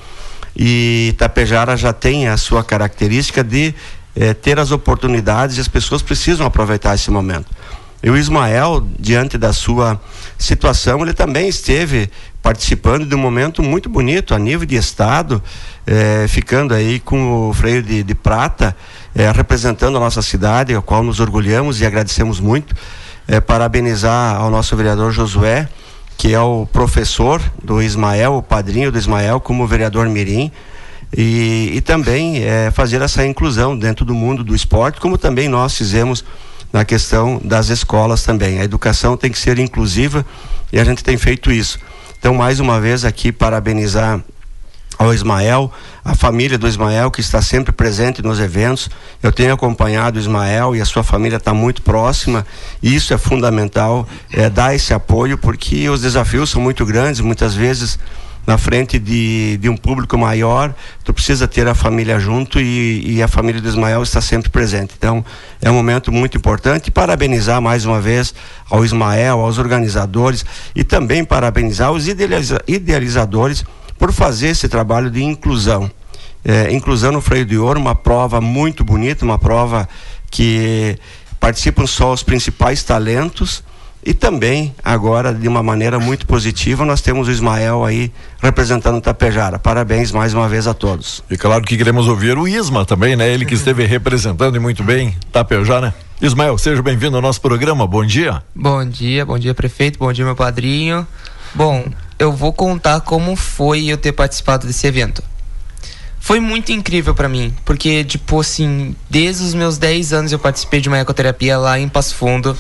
e Tapejara já tem a sua característica de é, ter as oportunidades e as pessoas precisam aproveitar esse momento. E o Ismael, diante da sua situação, ele também esteve participando de um momento muito bonito a nível de estado, é, ficando aí com o freio de, de prata, é, representando a nossa cidade, a qual nos orgulhamos e agradecemos muito. É, parabenizar ao nosso vereador Josué, que é o professor do Ismael, o padrinho do Ismael, como vereador Mirim e, e também é, fazer essa inclusão dentro do mundo do esporte, como também nós fizemos na questão das escolas também. A educação tem que ser inclusiva e a gente tem feito isso. Então, mais uma vez aqui, parabenizar ao Ismael, a família do Ismael que está sempre presente nos eventos. Eu tenho acompanhado o Ismael e a sua família está muito próxima. E isso é fundamental, é dar esse apoio porque os desafios são muito grandes, muitas vezes na frente de, de um público maior, tu precisa ter a família junto e, e, a família do Ismael está sempre presente. Então, é um momento muito importante. Parabenizar mais uma vez ao Ismael, aos organizadores e também parabenizar os idealiza idealizadores por fazer esse trabalho de inclusão. É, inclusão no Freio de Ouro, uma prova muito bonita, uma prova que participam só os principais talentos e também, agora, de uma maneira muito positiva, nós temos o Ismael aí representando o Tapejara. Parabéns mais uma vez a todos. E claro que queremos ouvir o Isma também, né? Ele que esteve representando e muito bem Tapejara. Ismael, seja bem-vindo ao nosso programa. Bom dia. Bom dia, bom dia, prefeito. Bom dia, meu padrinho. Bom, eu vou contar como foi eu ter participado desse evento. Foi muito incrível para mim, porque, tipo assim, desde os meus 10 anos eu participei de uma ecoterapia lá em Passo Fundo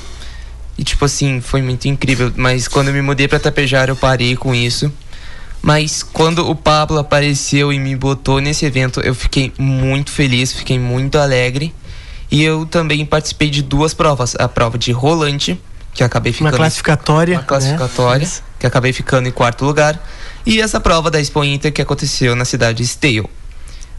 e tipo assim, foi muito incrível. Mas quando eu me mudei pra Tapejara, eu parei com isso. Mas quando o Pablo apareceu e me botou nesse evento, eu fiquei muito feliz, fiquei muito alegre. E eu também participei de duas provas. A prova de rolante, que acabei ficando. Uma classificatória. Uma classificatória, né? que acabei ficando em quarto lugar. E essa prova da Expo Inter que aconteceu na cidade de Stale.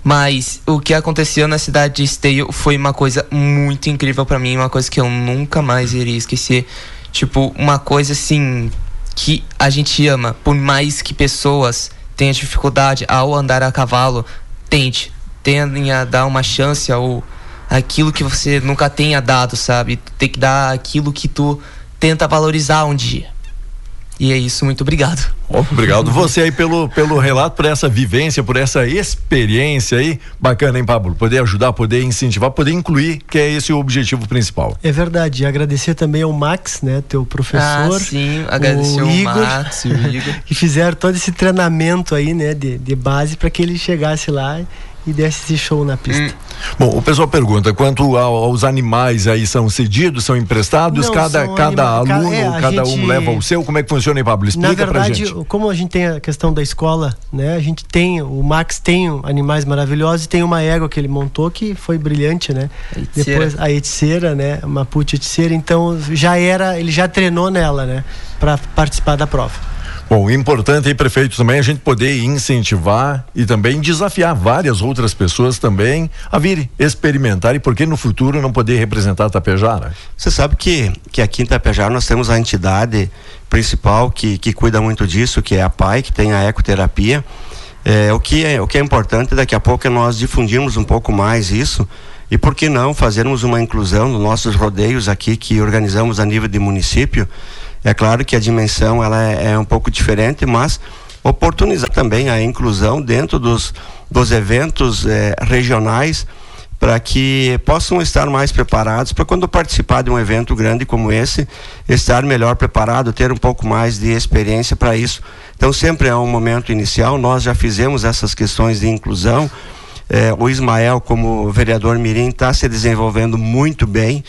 Mas o que aconteceu na cidade de Esteio foi uma coisa muito incrível para mim, uma coisa que eu nunca mais iria esquecer. Tipo, uma coisa assim que a gente ama, por mais que pessoas tenham dificuldade ao andar a cavalo, tente, tenha dar uma chance ao aquilo que você nunca tenha dado, sabe? Tem que dar aquilo que tu tenta valorizar um dia. E é isso, muito obrigado. Obrigado você aí pelo, pelo relato, por essa vivência, por essa experiência aí. Bacana, hein, Pablo? Poder ajudar, poder incentivar, poder incluir, que é esse o objetivo principal. É verdade. Agradecer também ao Max, né, teu professor. Ah, sim, agradecer o ao Igor, Max, o Igor. que fizeram todo esse treinamento aí, né, de, de base para que ele chegasse lá e desse esse show na pista. Bom, o pessoal pergunta quanto ao- aos animais aí são cedidos, são emprestados, Não, cada, são cada anima- aluno, é, a cada gente- um leva o seu, como é que funciona aí, Pablo? Explica Na verdade, pra gente. como a gente tem a questão da escola, né? A gente tem, o Max tem animais maravilhosos e tem uma égua que ele montou que foi brilhante, né? Etzeira. Depois a Etzeira, né? Mapuche Etzeira, então já era, ele já treinou nela, né? Para participar da prova. Bom, importante prefeito, também a gente poder incentivar e também desafiar várias outras pessoas também a virem experimentar e por que no futuro não poder representar Tapejara? Você sabe que, que aqui em Tapejara nós temos a entidade principal que, que cuida muito disso, que é a PAI, que tem a ecoterapia. É, o, que é, o que é importante daqui a pouco é nós difundirmos um pouco mais isso e por que não fazermos uma inclusão nos nossos rodeios aqui que organizamos a nível de município. É claro que a dimensão ela é, é um pouco diferente, mas oportunizar também a inclusão dentro dos, dos eventos eh, regionais para que possam estar mais preparados para quando participar de um evento grande como esse, estar melhor preparado, ter um pouco mais de experiência para isso. Então sempre é um momento inicial, nós já fizemos essas questões de inclusão. Eh, o Ismael, como vereador Mirim, está se desenvolvendo muito bem,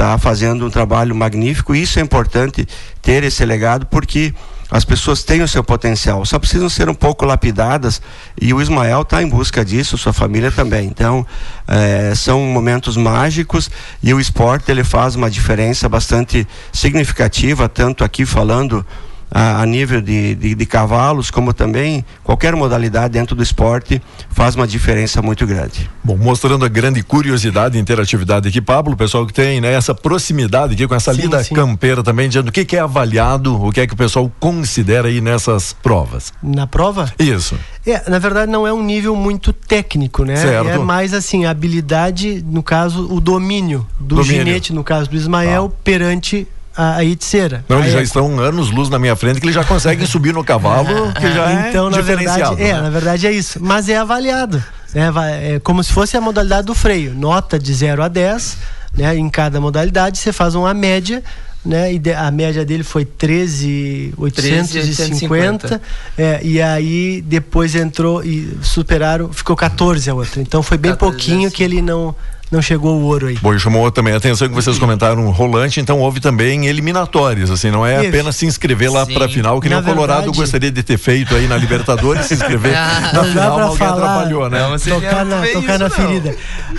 está fazendo um trabalho magnífico. Isso é importante ter esse legado porque as pessoas têm o seu potencial, só precisam ser um pouco lapidadas e o Ismael está em busca disso, sua família também. Então, eh, são momentos mágicos e o esporte ele faz uma diferença bastante significativa, tanto aqui falando a, a nível de, de, de cavalos, como também qualquer modalidade dentro do esporte faz uma diferença muito grande. Bom, mostrando a grande curiosidade e interatividade aqui, Pablo, o pessoal que tem né, essa proximidade aqui com essa Sim, lida sim. campeira também, dizendo o que, que é avaliado, o que é que o pessoal considera aí nessas provas. Na prova? Isso. É, na verdade não é um nível muito técnico, né? Certo. É mais assim, a habilidade, no caso, o domínio do Domínio. ginete, no caso do Ismael, perante a, a Itzeira. Não, A eles já eco. estão anos luz na minha frente que eles já conseguem subir no cavalo, que já então, é na diferenciado. verdade, é, né? na verdade é isso. Mas é avaliado. né? É como se fosse a modalidade do freio. Nota de 0 a 10, né? Em cada modalidade, você faz uma média. Né? E a média dele foi 13,850. É, e aí depois entrou e superaram, ficou 14 a outra. Então foi bem pouquinho que ele não, não chegou o ouro aí. Bom, e chamou também a atenção que vocês comentaram rolante, então houve também eliminatórias, assim, não é Isso. apenas se inscrever lá Sim. pra final, que nem Na o Colorado verdade- gostaria de ter feito aí na Libertadores, se inscrever na Não dá final, alguém falar, atrapalhou, né? tocar na, tocar na ferida.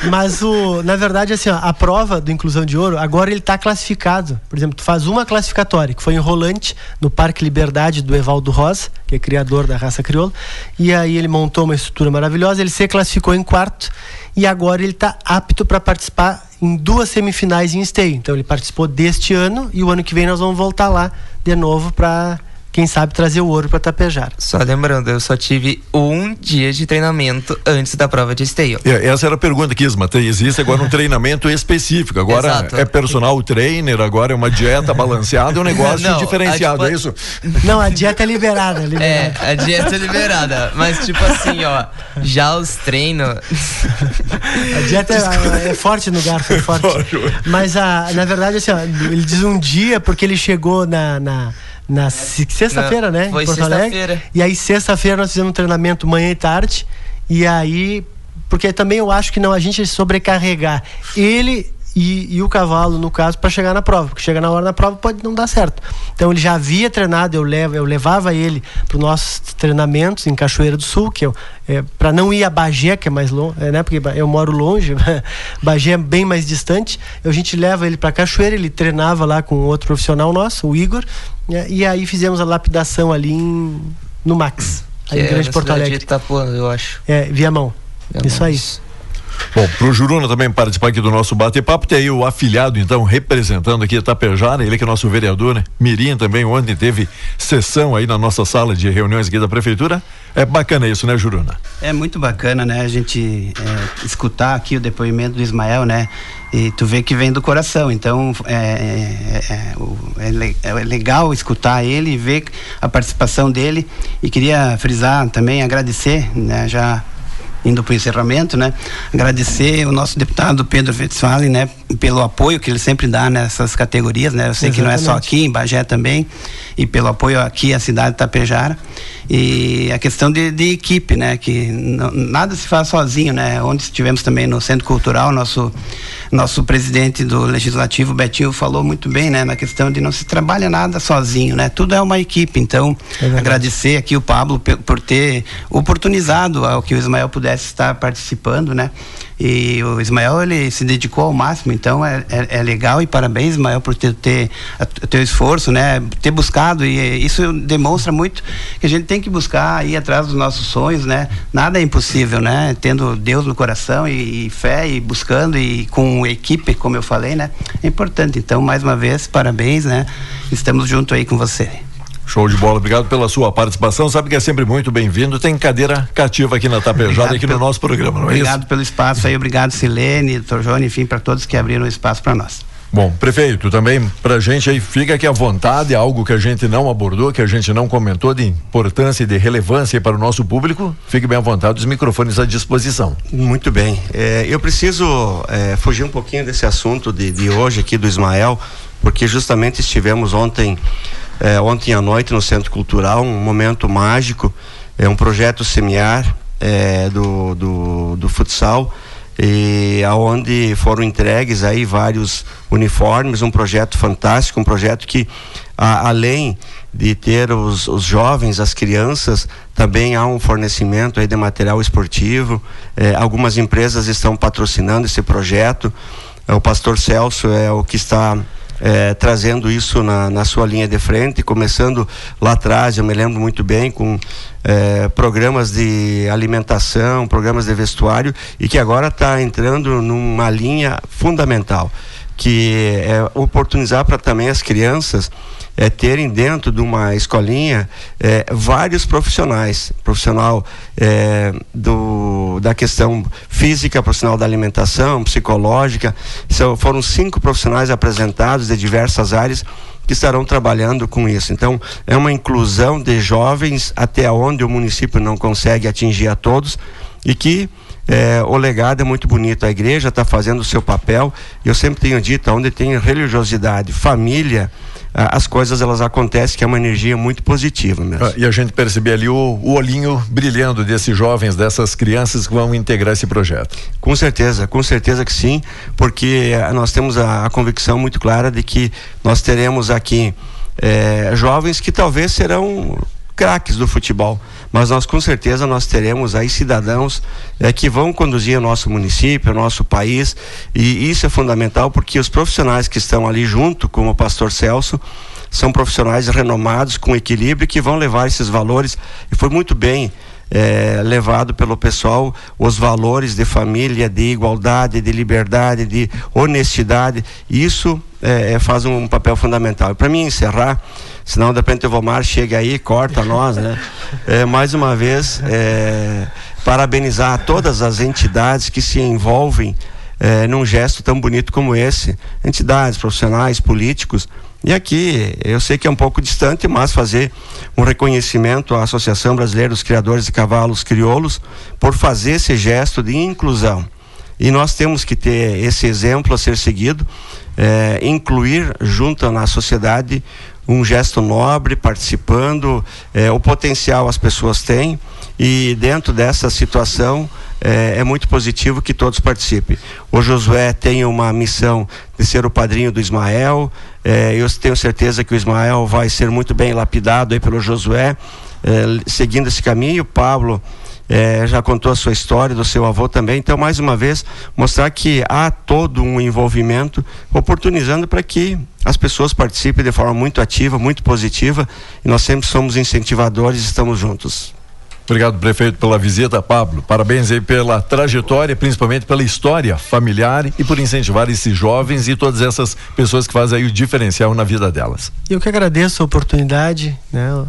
Mas o, na verdade, assim, ó, a prova do Inclusão de Ouro, agora ele está classificado. Por exemplo, tu faz uma classificatória, que foi em Rolante, no Parque Liberdade do Evaldo Rosa, que é criador da raça crioula. E aí ele montou uma estrutura maravilhosa, ele se classificou em quarto e agora ele está apto para participar em duas semifinais em esteio. Então ele participou deste ano e o ano que vem nós vamos voltar lá de novo para quem sabe trazer o ouro para Tapejara. Só lembrando, eu só tive um dia de treinamento antes da prova de esteio. É, Essa era a pergunta que Isma, tem- existe agora um treinamento específico, agora Exato. é personal trainer, agora é uma dieta balanceada, é um negócio Não, diferenciado, a- é isso? Não, a dieta é liberada. liberada. É, a dieta é liberada. Mas, tipo assim, ó, já os treinos. A dieta é, é forte no garfo, é forte. Mas a, na verdade, assim, ó, ele diz um dia porque ele chegou na. na na se- sexta-feira, né? foi sexta-feira. E aí, sexta-feira, nós fizemos um treinamento manhã e tarde. E aí, porque também eu acho que não a gente sobrecarregar ele e, e o cavalo, no caso, para chegar na prova. Porque chegar na hora da prova pode não dar certo. Então, ele já havia treinado, eu, levo, eu levava ele para os nossos treinamentos em Cachoeira do Sul, que eu, é, para não ir a Bagé, que é mais longe, é, né? Porque eu moro longe, Bagé é bem mais distante. A gente leva ele para Cachoeira, ele treinava lá com outro profissional nosso, o Igor, né? e aí fizemos a lapidação ali em- no Max, é aí em Grande na Porto Alegre. Itapuã, eu acho. É, Viamão. Isso aí. Bom, pro Juruna também participar aqui do nosso bate-papo, tem aí o afiliado, então, representando aqui Itapejara, ele que é nosso vereador, né? Mirim também, ontem teve sessão aí na nossa sala de reuniões aqui da Prefeitura. É bacana isso, né, Juruna? É muito bacana, né? A gente é, escutar aqui o depoimento do Ismael, né? E tu vê que vem do coração. Então é, é, é, é, legal escutar ele e ver a participação dele. E queria frisar também, agradecer, né? Já indo para o encerramento, né? Agradecer o nosso deputado Pedro Westphalen, né? Pelo apoio que ele sempre dá nessas categorias, né? Eu sei Exatamente. que não é só aqui, em Bagé também, e pelo apoio aqui à cidade de Tapejara. E a questão de, de equipe, né? Que não, nada se faz sozinho, né? Onde estivemos também no Centro Cultural, nosso nosso presidente do Legislativo, Betinho, falou muito bem, né? Na questão de não se trabalha nada sozinho, né? Tudo é uma equipe. Então, é agradecer aqui o Pablo por ter oportunizado ao que o Ismael pudesse estar participando, né? E o Ismael, ele se dedicou ao máximo, então é, é, é legal e parabéns, Ismael, por ter, ter teu esforço, né? Ter buscado e isso demonstra muito que a gente tem que buscar ir atrás dos nossos sonhos, né? Nada é impossível, né? Tendo Deus no coração e, e fé e buscando e com equipe, como eu falei, né? É importante. Então, mais uma vez, parabéns, né? Estamos junto aí com você. Show de bola, obrigado pela sua participação. Sabe que é sempre muito bem-vindo. Tem cadeira cativa aqui na Tapejada, aqui no nosso programa, não é obrigado isso? Obrigado pelo espaço aí, obrigado Silene, doutor João, enfim, para todos que abriram o espaço para nós. Bom, prefeito, também pra gente aí fica aqui à vontade, algo que a gente não abordou, que a gente não comentou de importância e de relevância para o nosso público, fique bem à vontade, os microfones à disposição. Muito bem, é, eu preciso é, fugir um pouquinho desse assunto de, de hoje aqui do Ismael, porque justamente estivemos ontem é, ontem à noite no Centro Cultural, um momento mágico, é um projeto semear é, do, do, do futsal e aonde foram entregues aí vários uniformes, um projeto fantástico, um projeto que a, além de ter os, os, jovens, as crianças, também há um fornecimento aí de material esportivo. É, algumas empresas estão patrocinando esse projeto. É, o pastor Celso é o que está é, trazendo isso na, na, sua linha de frente, começando lá atrás, eu me lembro muito bem, com é, programas de alimentação, programas de vestuário, e que agora está entrando numa linha fundamental, que é oportunizar para também as crianças é, terem dentro de uma escolinha é, vários profissionais, profissional é, do, da questão física, profissional da alimentação, psicológica. São, foram cinco profissionais apresentados de diversas áreas que estarão trabalhando com isso. Então, é uma inclusão de jovens até onde o município não consegue atingir a todos e que é, o legado é muito bonito. A igreja está fazendo o seu papel. Eu sempre tenho dito, onde tem religiosidade, família, as coisas elas acontecem que é uma energia muito positiva mesmo. Ah, e a gente percebe ali o, o, olhinho brilhando desses jovens, dessas crianças que vão integrar esse projeto. Com certeza, com certeza que sim, porque eh, nós temos a, a convicção muito clara de que nós teremos aqui é, jovens que talvez serão craques do futebol mas nós com certeza nós teremos aí cidadãos é, que vão conduzir o nosso município, o nosso país, e isso é fundamental porque os profissionais que estão ali junto com o pastor Celso são profissionais renomados, com equilíbrio, que vão levar esses valores, e foi muito bem é, levado pelo pessoal os valores de família, de igualdade, de liberdade, de honestidade. Isso é, faz um papel fundamental. Para mim encerrar, senão de repente o Vomar chega aí corta nós, né? É, mais uma vez, é, parabenizar todas as entidades que se envolvem é, num gesto tão bonito como esse, entidades, profissionais, políticos, e aqui, eu sei que é um pouco distante, mas fazer um reconhecimento à Associação Brasileira dos Criadores de Cavalos Crioulos por fazer esse gesto de inclusão. E nós temos que ter esse exemplo a ser seguido, é, incluir junto na sociedade um gesto nobre, participando, é, o potencial as pessoas têm e dentro dessa situação é, é, muito positivo que todos participem. O Josué tem uma missão de ser o padrinho do Ismael. É, eu tenho certeza que o Ismael vai ser muito bem lapidado aí pelo Josué, é, seguindo esse caminho. O Pablo é, já contou a sua história, do seu avô também. Então, mais uma vez, mostrar que há todo um envolvimento, oportunizando para que as pessoas participem de forma muito ativa, muito positiva, e nós sempre somos incentivadores e estamos juntos. Obrigado, prefeito, pela visita, Pablo. Parabéns aí pela trajetória, principalmente pela história familiar e por incentivar esses jovens e todas essas pessoas que fazem aí o diferencial na vida delas. Eu que agradeço a oportunidade, né?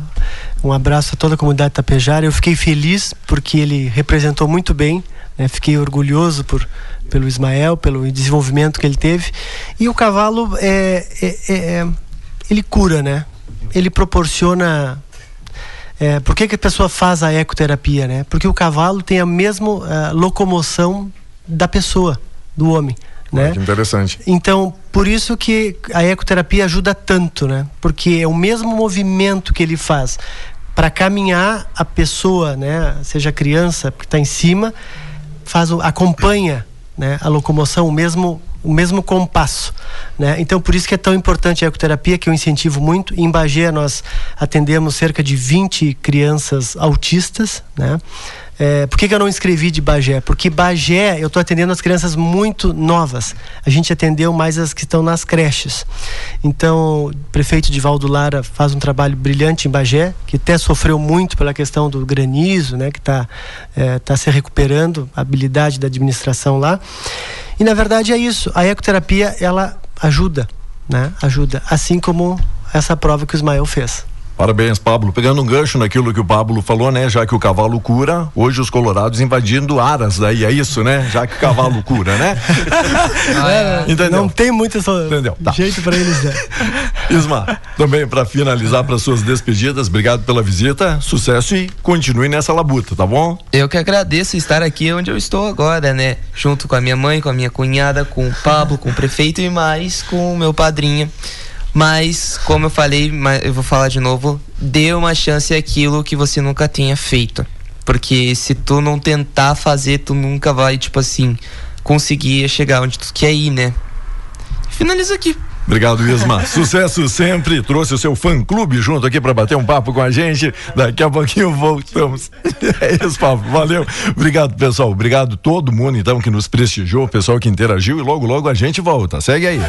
Um abraço a toda a comunidade tapejara. Eu fiquei feliz porque ele representou muito bem, né? Fiquei orgulhoso por pelo Ismael, pelo desenvolvimento que ele teve. E o cavalo é, é, é, é ele cura, né? Ele proporciona é, por que, que a pessoa faz a ecoterapia, né? Porque o cavalo tem a mesma uh, locomoção da pessoa, do homem. Né? Que interessante. Então, por isso que a ecoterapia ajuda tanto, né? Porque é o mesmo movimento que ele faz para caminhar a pessoa, né? Seja a criança que está em cima, faz acompanha, né? A locomoção, o mesmo o mesmo compasso, né? Então por isso que é tão importante a ecoterapia que eu incentivo muito. Em Bagé nós atendemos cerca de 20 crianças autistas, né? É, por que, que, eu não escrevi de Bagé? Porque Bagé, eu estou atendendo as crianças muito novas. A gente atendeu mais as que estão nas creches. Então, o prefeito Divaldo Lara faz um trabalho brilhante em Bagé, que até sofreu muito pela questão do granizo, né, que está é, tá se recuperando, a habilidade da administração lá. E na verdade é isso. A ecoterapia ela ajuda, né? Ajuda, assim como essa prova que o Ismael fez. Parabéns, Pablo. Pegando um gancho naquilo que o Pablo falou, né? Já que o cavalo cura, hoje os colorados invadindo aras daí, é isso, né? Já que o cavalo cura, né? ah, é. Entendeu? Não tem muito Entendeu? Tá. jeito para eles, né? Isma, também para finalizar para suas despedidas, obrigado pela visita, sucesso e continue nessa labuta, tá bom? Eu que agradeço estar aqui onde eu estou agora, né? Junto com a minha mãe, com a minha cunhada, com o Pablo, com o prefeito e mais com o meu padrinho. Mas, como eu falei, eu vou falar de novo, dê uma chance àquilo que você nunca tenha feito. Porque se tu não tentar fazer, tu nunca vai, tipo assim, conseguir chegar onde tu quer ir, né? Finaliza aqui. Obrigado, Isma. Sucesso sempre. Trouxe o seu fã clube junto aqui para bater um papo com a gente. Daqui a pouquinho voltamos. É isso, Pablo. Valeu. Obrigado, pessoal. Obrigado todo mundo então que nos prestigiou, pessoal que interagiu e logo logo a gente volta. Segue aí.